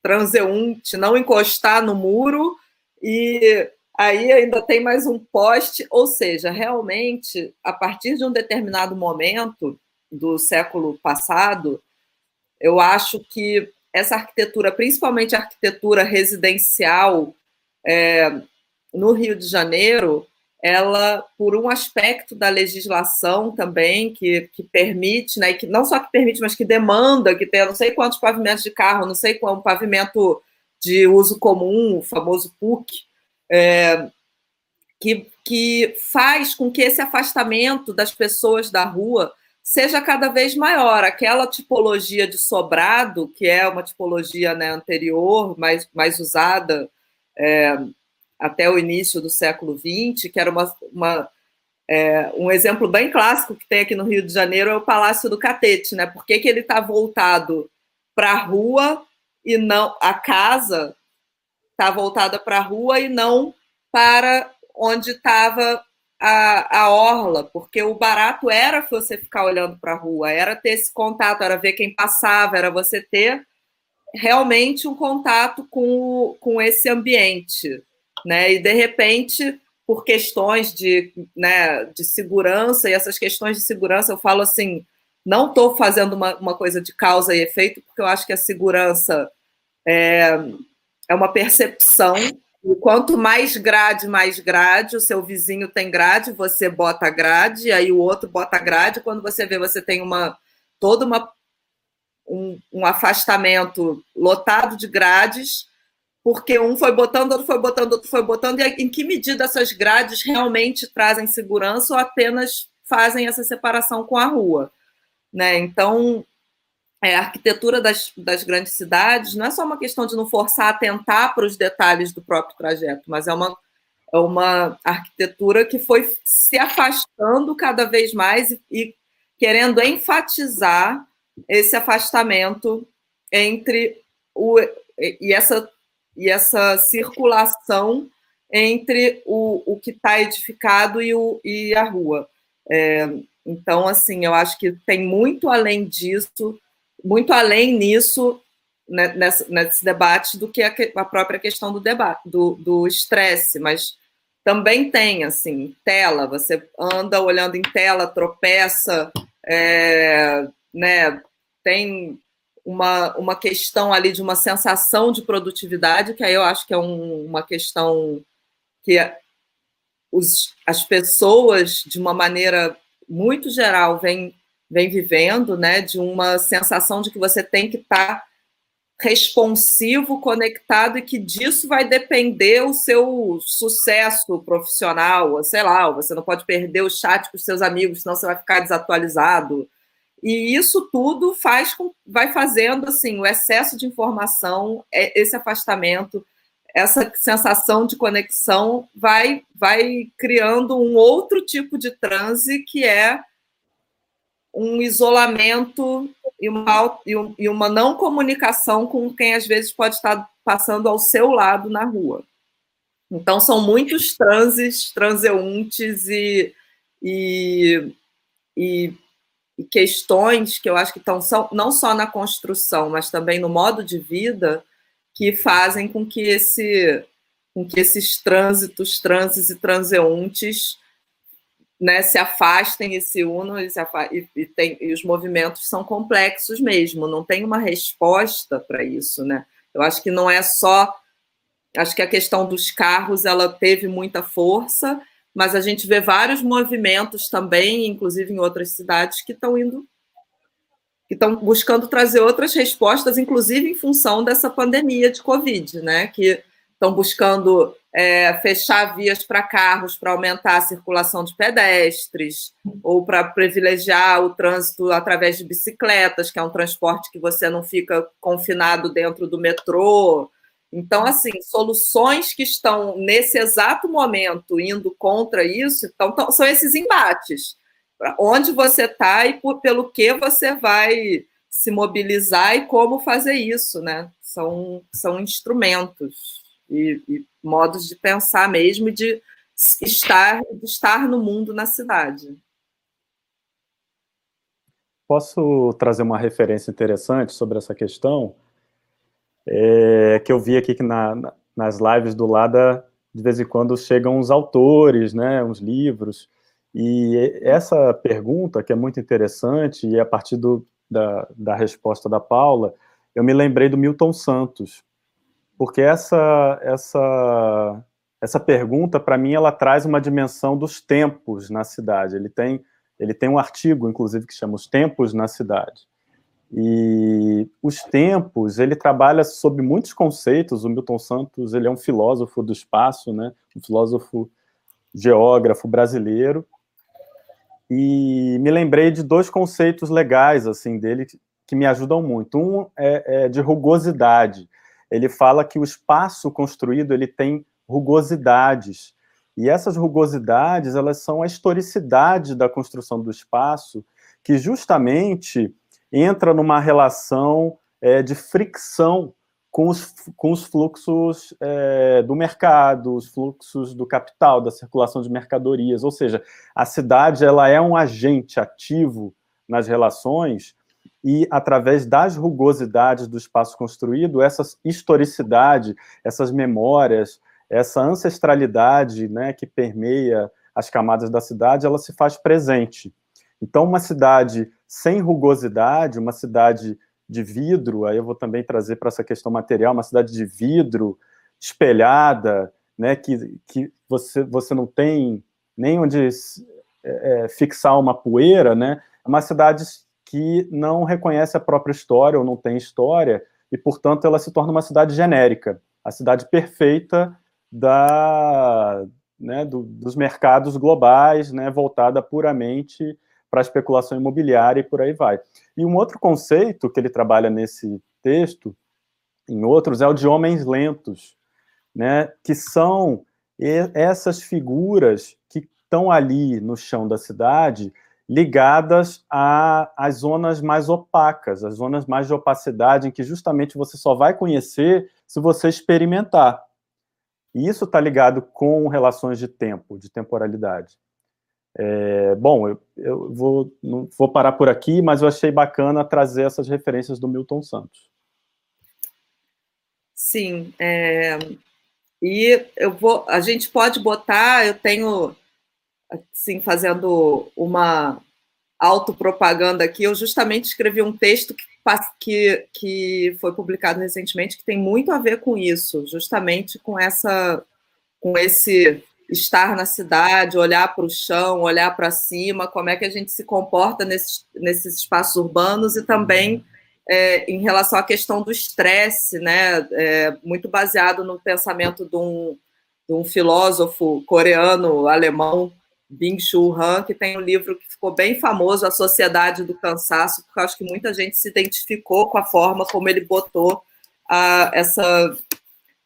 transeunte não encostar no muro, e aí ainda tem mais um poste, ou seja, realmente, a partir de um determinado momento do século passado, eu acho que essa arquitetura, principalmente a arquitetura residencial é, no Rio de Janeiro, ela, por um aspecto da legislação também, que, que permite, né, que não só que permite, mas que demanda que tenha não sei quantos pavimentos de carro, não sei qual pavimento de uso comum, o famoso PUC, é, que, que faz com que esse afastamento das pessoas da rua seja cada vez maior. Aquela tipologia de sobrado, que é uma tipologia né, anterior, mais, mais usada é, até o início do século XX, que era uma, uma é, um exemplo bem clássico que tem aqui no Rio de Janeiro é o Palácio do Catete, né? Por que, que ele está voltado para a rua e não a casa está voltada para a rua e não para onde estava a, a orla, porque o barato era você ficar olhando para a rua, era ter esse contato, era ver quem passava, era você ter realmente um contato com, com esse ambiente. Né? E, de repente, por questões de, né, de segurança, e essas questões de segurança, eu falo assim, não estou fazendo uma, uma coisa de causa e efeito, porque eu acho que a segurança é, é uma percepção e quanto mais grade, mais grade, o seu vizinho tem grade, você bota grade, aí o outro bota grade, quando você vê, você tem uma todo uma, um, um afastamento lotado de grades, porque um foi botando, outro foi botando, outro foi botando, e em que medida essas grades realmente trazem segurança ou apenas fazem essa separação com a rua? Né? Então, é, a arquitetura das, das grandes cidades não é só uma questão de não forçar a atentar para os detalhes do próprio trajeto, mas é uma, é uma arquitetura que foi se afastando cada vez mais e, e querendo enfatizar esse afastamento entre o e essa e essa circulação entre o, o que está edificado e, o, e a rua. É, então, assim, eu acho que tem muito além disso, muito além nisso, né, nesse, debate, do que a, a própria questão do debate, do estresse, mas também tem, assim, tela, você anda olhando em tela, tropeça, é, né, tem uma, uma questão ali de uma sensação de produtividade, que aí eu acho que é um, uma questão que os, as pessoas, de uma maneira muito geral, vêm vem vivendo, né, de uma sensação de que você tem que estar tá responsivo, conectado e que disso vai depender o seu sucesso profissional, sei lá, você não pode perder o chat com os seus amigos, senão você vai ficar desatualizado. E isso tudo faz com, vai fazendo assim o excesso de informação, é, esse afastamento, essa sensação de conexão vai vai criando um outro tipo de transe que é um isolamento e uma, e uma não comunicação com quem às vezes pode estar passando ao seu lado na rua. Então são muitos transes, transeuntes e, e, e e questões que eu acho que estão não só na construção, mas também no modo de vida, que fazem com que, esse, com que esses trânsitos, transes e transeuntes né, se afastem e se unam, e, se e, tem, e os movimentos são complexos mesmo, não tem uma resposta para isso. Né? Eu acho que não é só. Acho que a questão dos carros ela teve muita força, mas a gente vê vários movimentos também, inclusive em outras cidades, que estão indo, que estão buscando trazer outras respostas, inclusive em função dessa pandemia de Covid, né? Que estão buscando é, fechar vias para carros para aumentar a circulação de pedestres, ou para privilegiar o trânsito através de bicicletas, que é um transporte que você não fica confinado dentro do metrô. Então, assim, soluções que estão nesse exato momento indo contra isso, então, são esses embates. Onde você está e por, pelo que você vai se mobilizar e como fazer isso, né? São, são instrumentos e, e modos de pensar mesmo de estar, de estar no mundo, na cidade. Posso trazer uma referência interessante sobre essa questão? É, que eu vi aqui que na, na, nas lives do Lada, de vez em quando chegam uns autores, né, uns livros, e essa pergunta, que é muito interessante, e a partir do, da, da resposta da Paula, eu me lembrei do Milton Santos, porque essa, essa, essa pergunta, para mim, ela traz uma dimensão dos tempos na cidade. Ele tem, ele tem um artigo, inclusive, que chama Os Tempos na Cidade. E os tempos, ele trabalha sobre muitos conceitos. O Milton Santos, ele é um filósofo do espaço, né? Um filósofo geógrafo brasileiro. E me lembrei de dois conceitos legais assim dele que me ajudam muito. Um é, é de rugosidade. Ele fala que o espaço construído ele tem rugosidades. E essas rugosidades, elas são a historicidade da construção do espaço, que justamente entra numa relação é, de fricção com os, com os fluxos é, do mercado, os fluxos do capital, da circulação de mercadorias. Ou seja, a cidade ela é um agente ativo nas relações e, através das rugosidades do espaço construído, essa historicidade, essas memórias, essa ancestralidade né, que permeia as camadas da cidade, ela se faz presente. Então, uma cidade sem rugosidade, uma cidade de vidro, aí eu vou também trazer para essa questão material, uma cidade de vidro, espelhada, né, que, que você, você não tem nem onde é, é, fixar uma poeira, né, é uma cidade que não reconhece a própria história ou não tem história, e, portanto, ela se torna uma cidade genérica, a cidade perfeita da, né, do, dos mercados globais, né, voltada puramente para especulação imobiliária e por aí vai. E um outro conceito que ele trabalha nesse texto, em outros, é o de homens lentos, né, que são essas figuras que estão ali no chão da cidade, ligadas às zonas mais opacas, as zonas mais de opacidade, em que justamente você só vai conhecer se você experimentar. E isso está ligado com relações de tempo, de temporalidade. É, bom, eu, eu vou, não, vou parar por aqui, mas eu achei bacana trazer essas referências do Milton Santos. Sim, é, e eu vou, a gente pode botar, eu tenho, assim, fazendo uma autopropaganda aqui, eu justamente escrevi um texto que, que, que foi publicado recentemente que tem muito a ver com isso, justamente com essa, com esse estar na cidade, olhar para o chão, olhar para cima, como é que a gente se comporta nesses, nesses espaços urbanos e também é, em relação à questão do estresse, né, é, muito baseado no pensamento de um, de um filósofo coreano, alemão, Byung-Chul Han, que tem um livro que ficou bem famoso, A Sociedade do Cansaço, porque acho que muita gente se identificou com a forma como ele botou a, essa,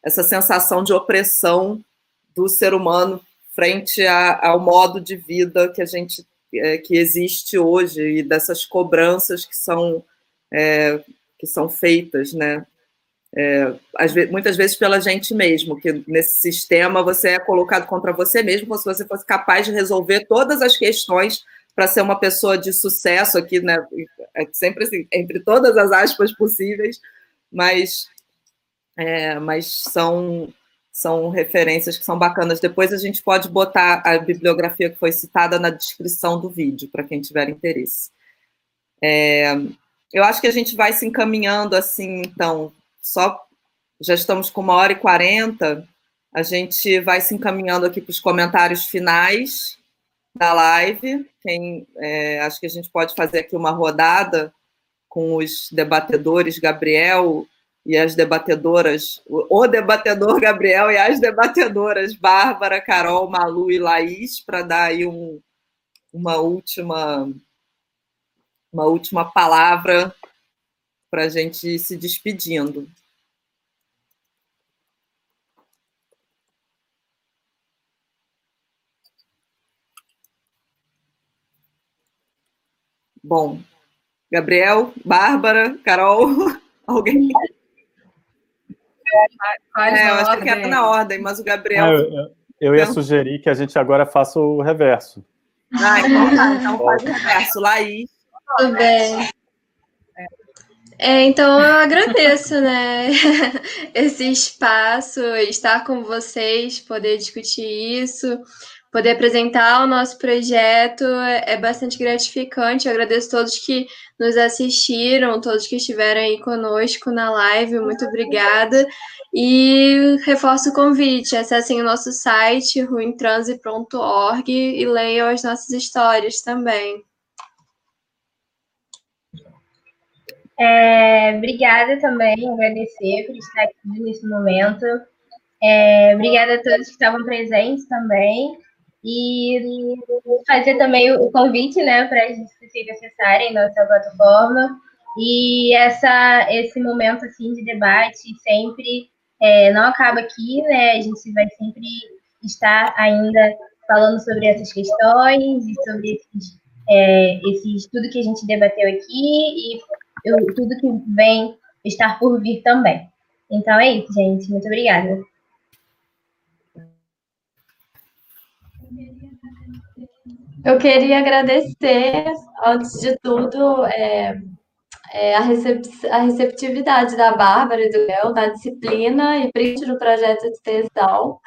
essa sensação de opressão do ser humano frente a, ao modo de vida que a gente é, que existe hoje e dessas cobranças que são é, que são feitas, né? É, vezes, muitas vezes pela gente mesmo, que nesse sistema você é colocado contra você mesmo, como se você fosse capaz de resolver todas as questões para ser uma pessoa de sucesso aqui, né? É sempre assim, entre todas as aspas possíveis, mas, é, mas são são referências que são bacanas. Depois a gente pode botar a bibliografia que foi citada na descrição do vídeo, para quem tiver interesse. É, eu acho que a gente vai se encaminhando assim, então, só já estamos com uma hora e quarenta, a gente vai se encaminhando aqui para os comentários finais da live. Quem, é, acho que a gente pode fazer aqui uma rodada com os debatedores, Gabriel, e as debatedoras, o debatedor Gabriel e as debatedoras Bárbara, Carol, Malu e Laís, para dar aí um, uma última uma última palavra para a gente ir se despedindo. Bom, Gabriel, Bárbara, Carol, alguém? É, eu acho que era na ordem, mas o Gabriel. Ah, eu, eu, ia sugerir que a gente agora faça o reverso. Ah, então tá, então faz o reverso. Laís. Tudo bem. É, então eu agradeço, né, esse espaço, estar com vocês, poder discutir isso, poder apresentar o nosso projeto é bastante gratificante. Eu agradeço a todos que nos assistiram, todos que estiveram aí conosco na live, muito obrigada. E reforço o convite, acessem o nosso site, ruintranse.org e leiam as nossas histórias também. É, obrigada também, agradecer por estar aqui nesse momento. É, obrigada a todos que estavam presentes também. E fazer também o convite né, para as vocês acessarem nossa plataforma. E essa, esse momento assim, de debate sempre é, não acaba aqui, né? A gente vai sempre estar ainda falando sobre essas questões e sobre esses, é, esses tudo que a gente debateu aqui e eu, tudo que vem estar por vir também. Então é isso, gente. Muito obrigada. Eu queria agradecer, antes de tudo, é, é, a, recep a, receptividade da Bárbara e do Léo, da disciplina e print do projeto de extensão,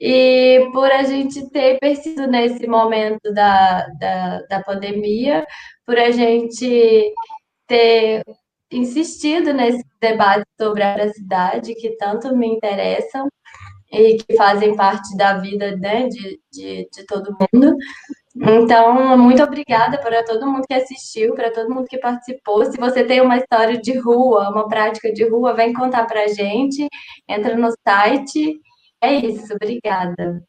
e por a gente ter percebido nesse momento da, da, da pandemia, por a gente ter insistido nesse debate sobre a cidade que tanto me interessam e que fazem parte da vida né, de, de, de todo mundo. Então, muito obrigada para todo mundo que assistiu, para todo mundo que participou. Se você tem uma história de rua, uma prática de rua, vem contar para a gente. Entra no site. É isso, obrigada.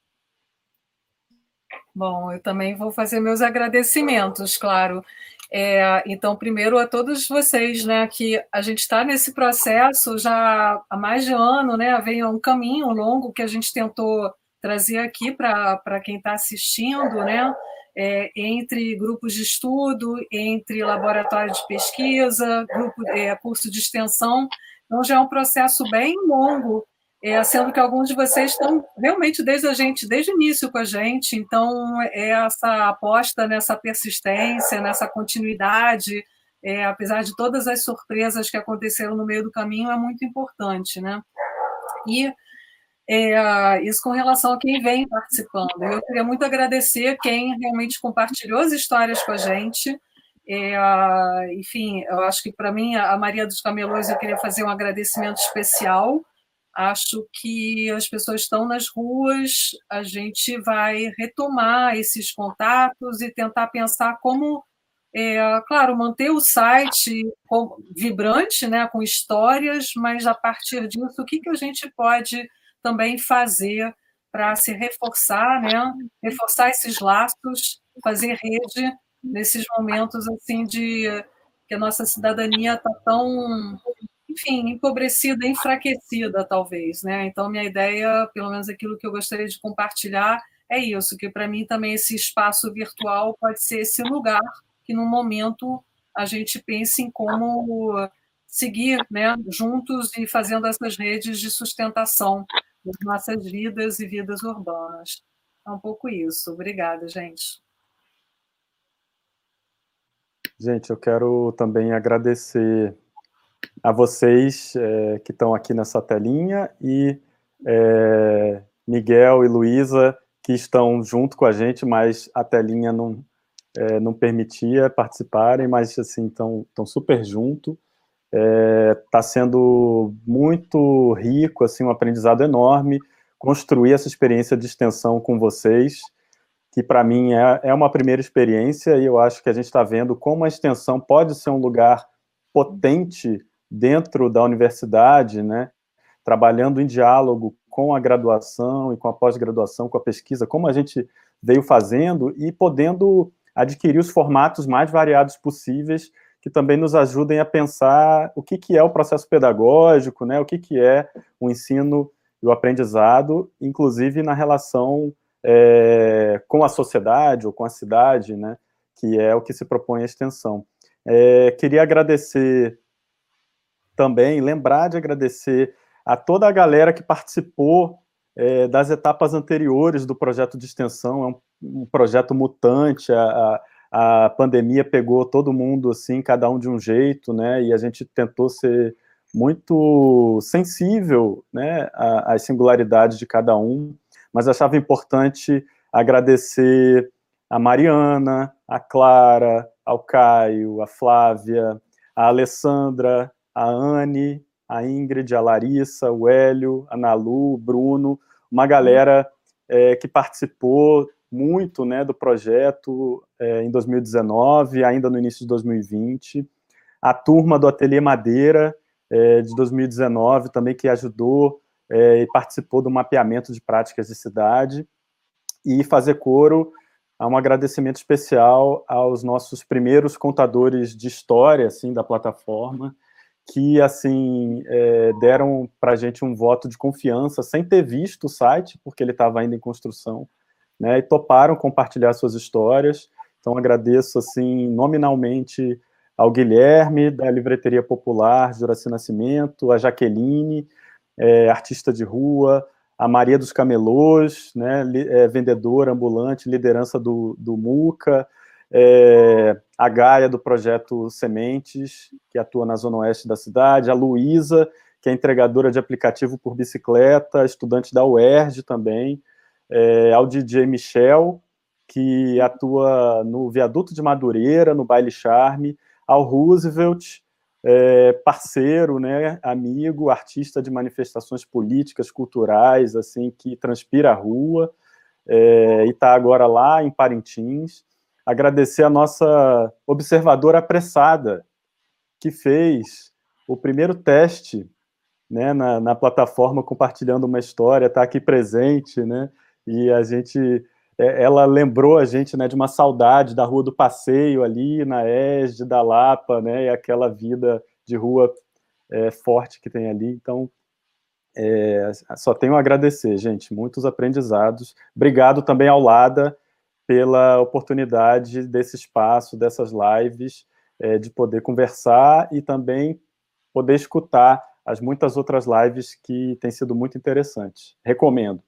Bom, eu também vou fazer meus agradecimentos, claro. É, então, primeiro a todos vocês, né, que a gente está nesse processo já há mais de ano, né, vem um caminho longo que a gente tentou trazer aqui para quem está assistindo, né? É, entre grupos de estudo, entre laboratório de pesquisa, grupo, é, curso de extensão. Então, já é um processo bem longo, é, sendo que alguns de vocês estão realmente desde a gente, desde o início com a gente. Então, é essa aposta nessa persistência, nessa continuidade, é, apesar de todas as surpresas que aconteceram no meio do caminho, é muito importante, né? E é, isso com relação a quem vem participando. Eu queria muito agradecer quem realmente compartilhou as histórias com a gente. É, enfim, eu acho que para mim, a Maria dos Camelões, eu queria fazer um agradecimento especial. Acho que as pessoas estão nas ruas, a gente vai retomar esses contatos e tentar pensar como é, claro, manter o site vibrante, né, com histórias, mas a partir disso, o que, que a gente pode também fazer para se reforçar, né, reforçar esses laços, fazer rede nesses momentos assim de que a nossa cidadania está tão, enfim, empobrecida, enfraquecida, talvez, né? Então, minha ideia, pelo menos aquilo que eu gostaria de compartilhar, é isso, que para mim também esse espaço virtual pode ser esse lugar que no momento a gente pense em como seguir né, juntos e fazendo essas redes de sustentação das nossas vidas e vidas urbanas. É um pouco isso. Obrigada, gente. Gente, eu quero também agradecer a vocês é, que estão aqui nessa telinha e é, Miguel e Luísa que estão junto com a gente, mas a telinha não, é, não permitia participarem, mas assim estão super junto. Está é, sendo muito rico, assim, um aprendizado enorme construir essa experiência de extensão com vocês, que para mim é, é uma primeira experiência e eu acho que a gente está vendo como a extensão pode ser um lugar potente dentro da universidade, né? trabalhando em diálogo com a graduação e com a pós-graduação, com a pesquisa, como a gente veio fazendo e podendo adquirir os formatos mais variados possíveis, que também nos ajudem a pensar o que, que é o processo pedagógico, né, o que, que é o ensino e o aprendizado, inclusive na relação é, com a sociedade ou com a cidade, né, que é o que se propõe a extensão. É, queria agradecer também, lembrar de agradecer a toda a galera que participou é, das etapas anteriores do projeto de extensão. É um um projeto mutante, a, a, pandemia pegou todo mundo, assim, cada um de um jeito, né, e a gente tentou ser muito sensível, né, às singularidades de cada um, mas achava importante agradecer a Mariana, a Clara, ao Caio, a Flávia, a Alessandra, a Anne, a Ingrid, a Larissa, o Hélio, a Nalu, o Bruno, uma galera é, que participou muito né, do projeto é, em 2019, ainda no início de 2020. A turma do Ateliê Madeira, é, de 2019, também que ajudou é, e participou do mapeamento de práticas de cidade. E fazer coro a um agradecimento especial aos nossos primeiros contadores de história assim da plataforma, que assim é, deram para a gente um voto de confiança sem ter visto o site, porque ele estava ainda em construção, né, e toparam compartilhar suas histórias. Então agradeço assim nominalmente ao Guilherme da Livreteria Popular Juraci Nascimento, a Jaqueline, é, artista de rua, a Maria dos Camelôs, né, é, vendedora ambulante, liderança do, do MUCA, é, a Gaia do projeto Sementes, que atua na zona oeste da cidade, a Luísa, que é entregadora de aplicativo por bicicleta, estudante da UERJ também, é, ao DJ Michel, que atua no Viaduto de Madureira, no Baile Charme, ao Roosevelt, é, parceiro, né, amigo, artista de manifestações políticas, culturais, assim, que transpira a rua, é, e está agora lá em Parintins. Agradecer a nossa observadora apressada, que fez o primeiro teste né, na, na plataforma compartilhando uma história, está aqui presente, né? E a gente é, ela lembrou a gente né, de uma saudade da Rua do Passeio ali, na ESD, da Lapa, né, e aquela vida de rua é, forte que tem ali. Então, É, só tenho a agradecer, gente, muitos aprendizados. Obrigado também ao Lada pela oportunidade desse espaço, dessas lives, é, de poder conversar e também poder escutar as muitas outras lives que têm sido muito interessantes. Recomendo.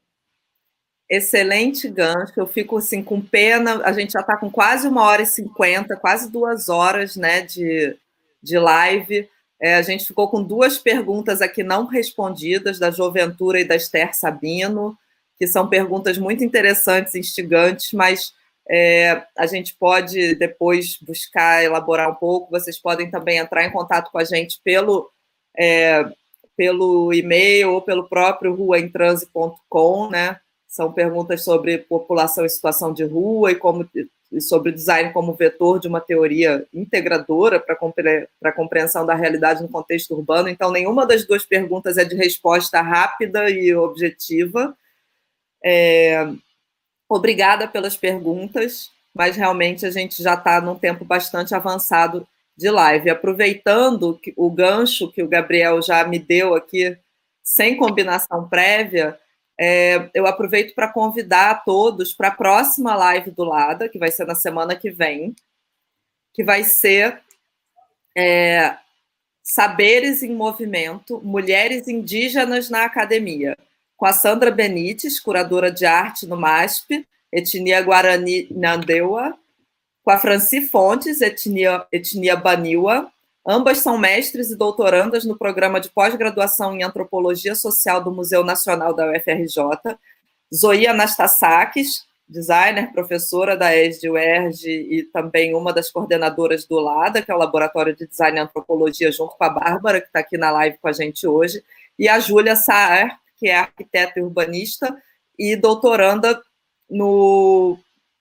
Excelente gancho. Eu fico assim com pena. A gente já está com quase uma hora e cinquenta, quase duas horas, né, de, de live. É, a gente ficou com duas perguntas aqui não respondidas da Joventura e da Esther Sabino, que são perguntas muito interessantes, instigantes, mas é, a gente pode depois buscar elaborar um pouco. Vocês podem também entrar em contato com a gente pelo é, pelo e-mail ou pelo próprio ruaentranse.com, né? São perguntas sobre população em situação de rua e como e sobre design como vetor de uma teoria integradora para a compreensão da realidade no contexto urbano. Então, nenhuma das duas perguntas é de resposta rápida e objetiva. É... Obrigada pelas perguntas, mas realmente a gente já está num tempo bastante avançado de live. Aproveitando o gancho que o Gabriel já me deu aqui, sem combinação prévia, é, eu aproveito para convidar a todos para a próxima live do Lada, que vai ser na semana que vem, que vai ser é, Saberes em Movimento, Mulheres Indígenas na Academia, com a Sandra Benites, curadora de arte no MASP, Etnia Guarani Nandeua, com a Franci Fontes, etnia, etnia Baniwa. Ambas são mestres e doutorandas no programa de pós-graduação em Antropologia Social do Museu Nacional da UFRJ. Zoe Anastasakis, designer, professora da ESD-UERJ e também uma das coordenadoras do LADA, que é o Laboratório de Design e Antropologia, junto com a Bárbara, que está aqui na live com a gente hoje, e a Júlia Saer, que é arquiteta e urbanista e doutoranda no...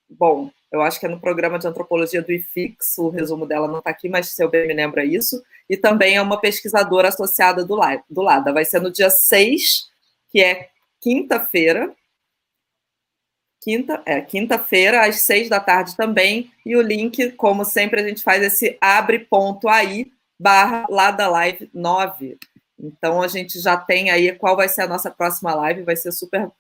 Bom, eu acho que é no programa de antropologia do IFIX, o resumo dela não está aqui, mas se eu bem me lembro é isso. E também é uma pesquisadora associada do, do LADA. Vai ser no dia 6, que é quinta-feira. Quinta, é, quinta-feira, às seis da tarde também. E o link, como sempre, a gente faz esse abre.ai barra Lada Live 9. Então a gente já tem aí qual vai ser a nossa próxima live, vai ser super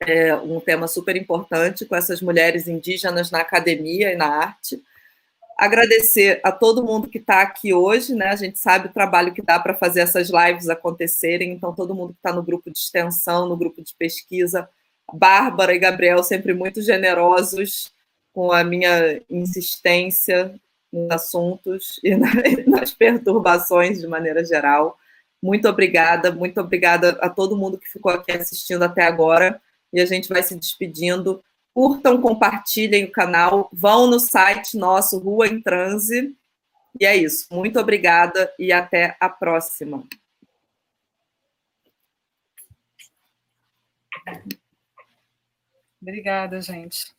é um tema super importante com essas mulheres indígenas na academia e na arte. Agradecer a todo mundo que está aqui hoje, né? A gente sabe o trabalho que dá para fazer essas lives acontecerem, então todo mundo que está no grupo de extensão, no grupo de pesquisa, Bárbara e Gabriel sempre muito generosos com a minha insistência nos assuntos e nas perturbações de maneira geral. Muito obrigada, muito obrigada a todo mundo que ficou aqui assistindo até agora e a gente vai se despedindo. Curtam, compartilhem o canal, vão no site nosso, Rua em Transe. E é isso. Muito obrigada e até a próxima. Obrigada, gente.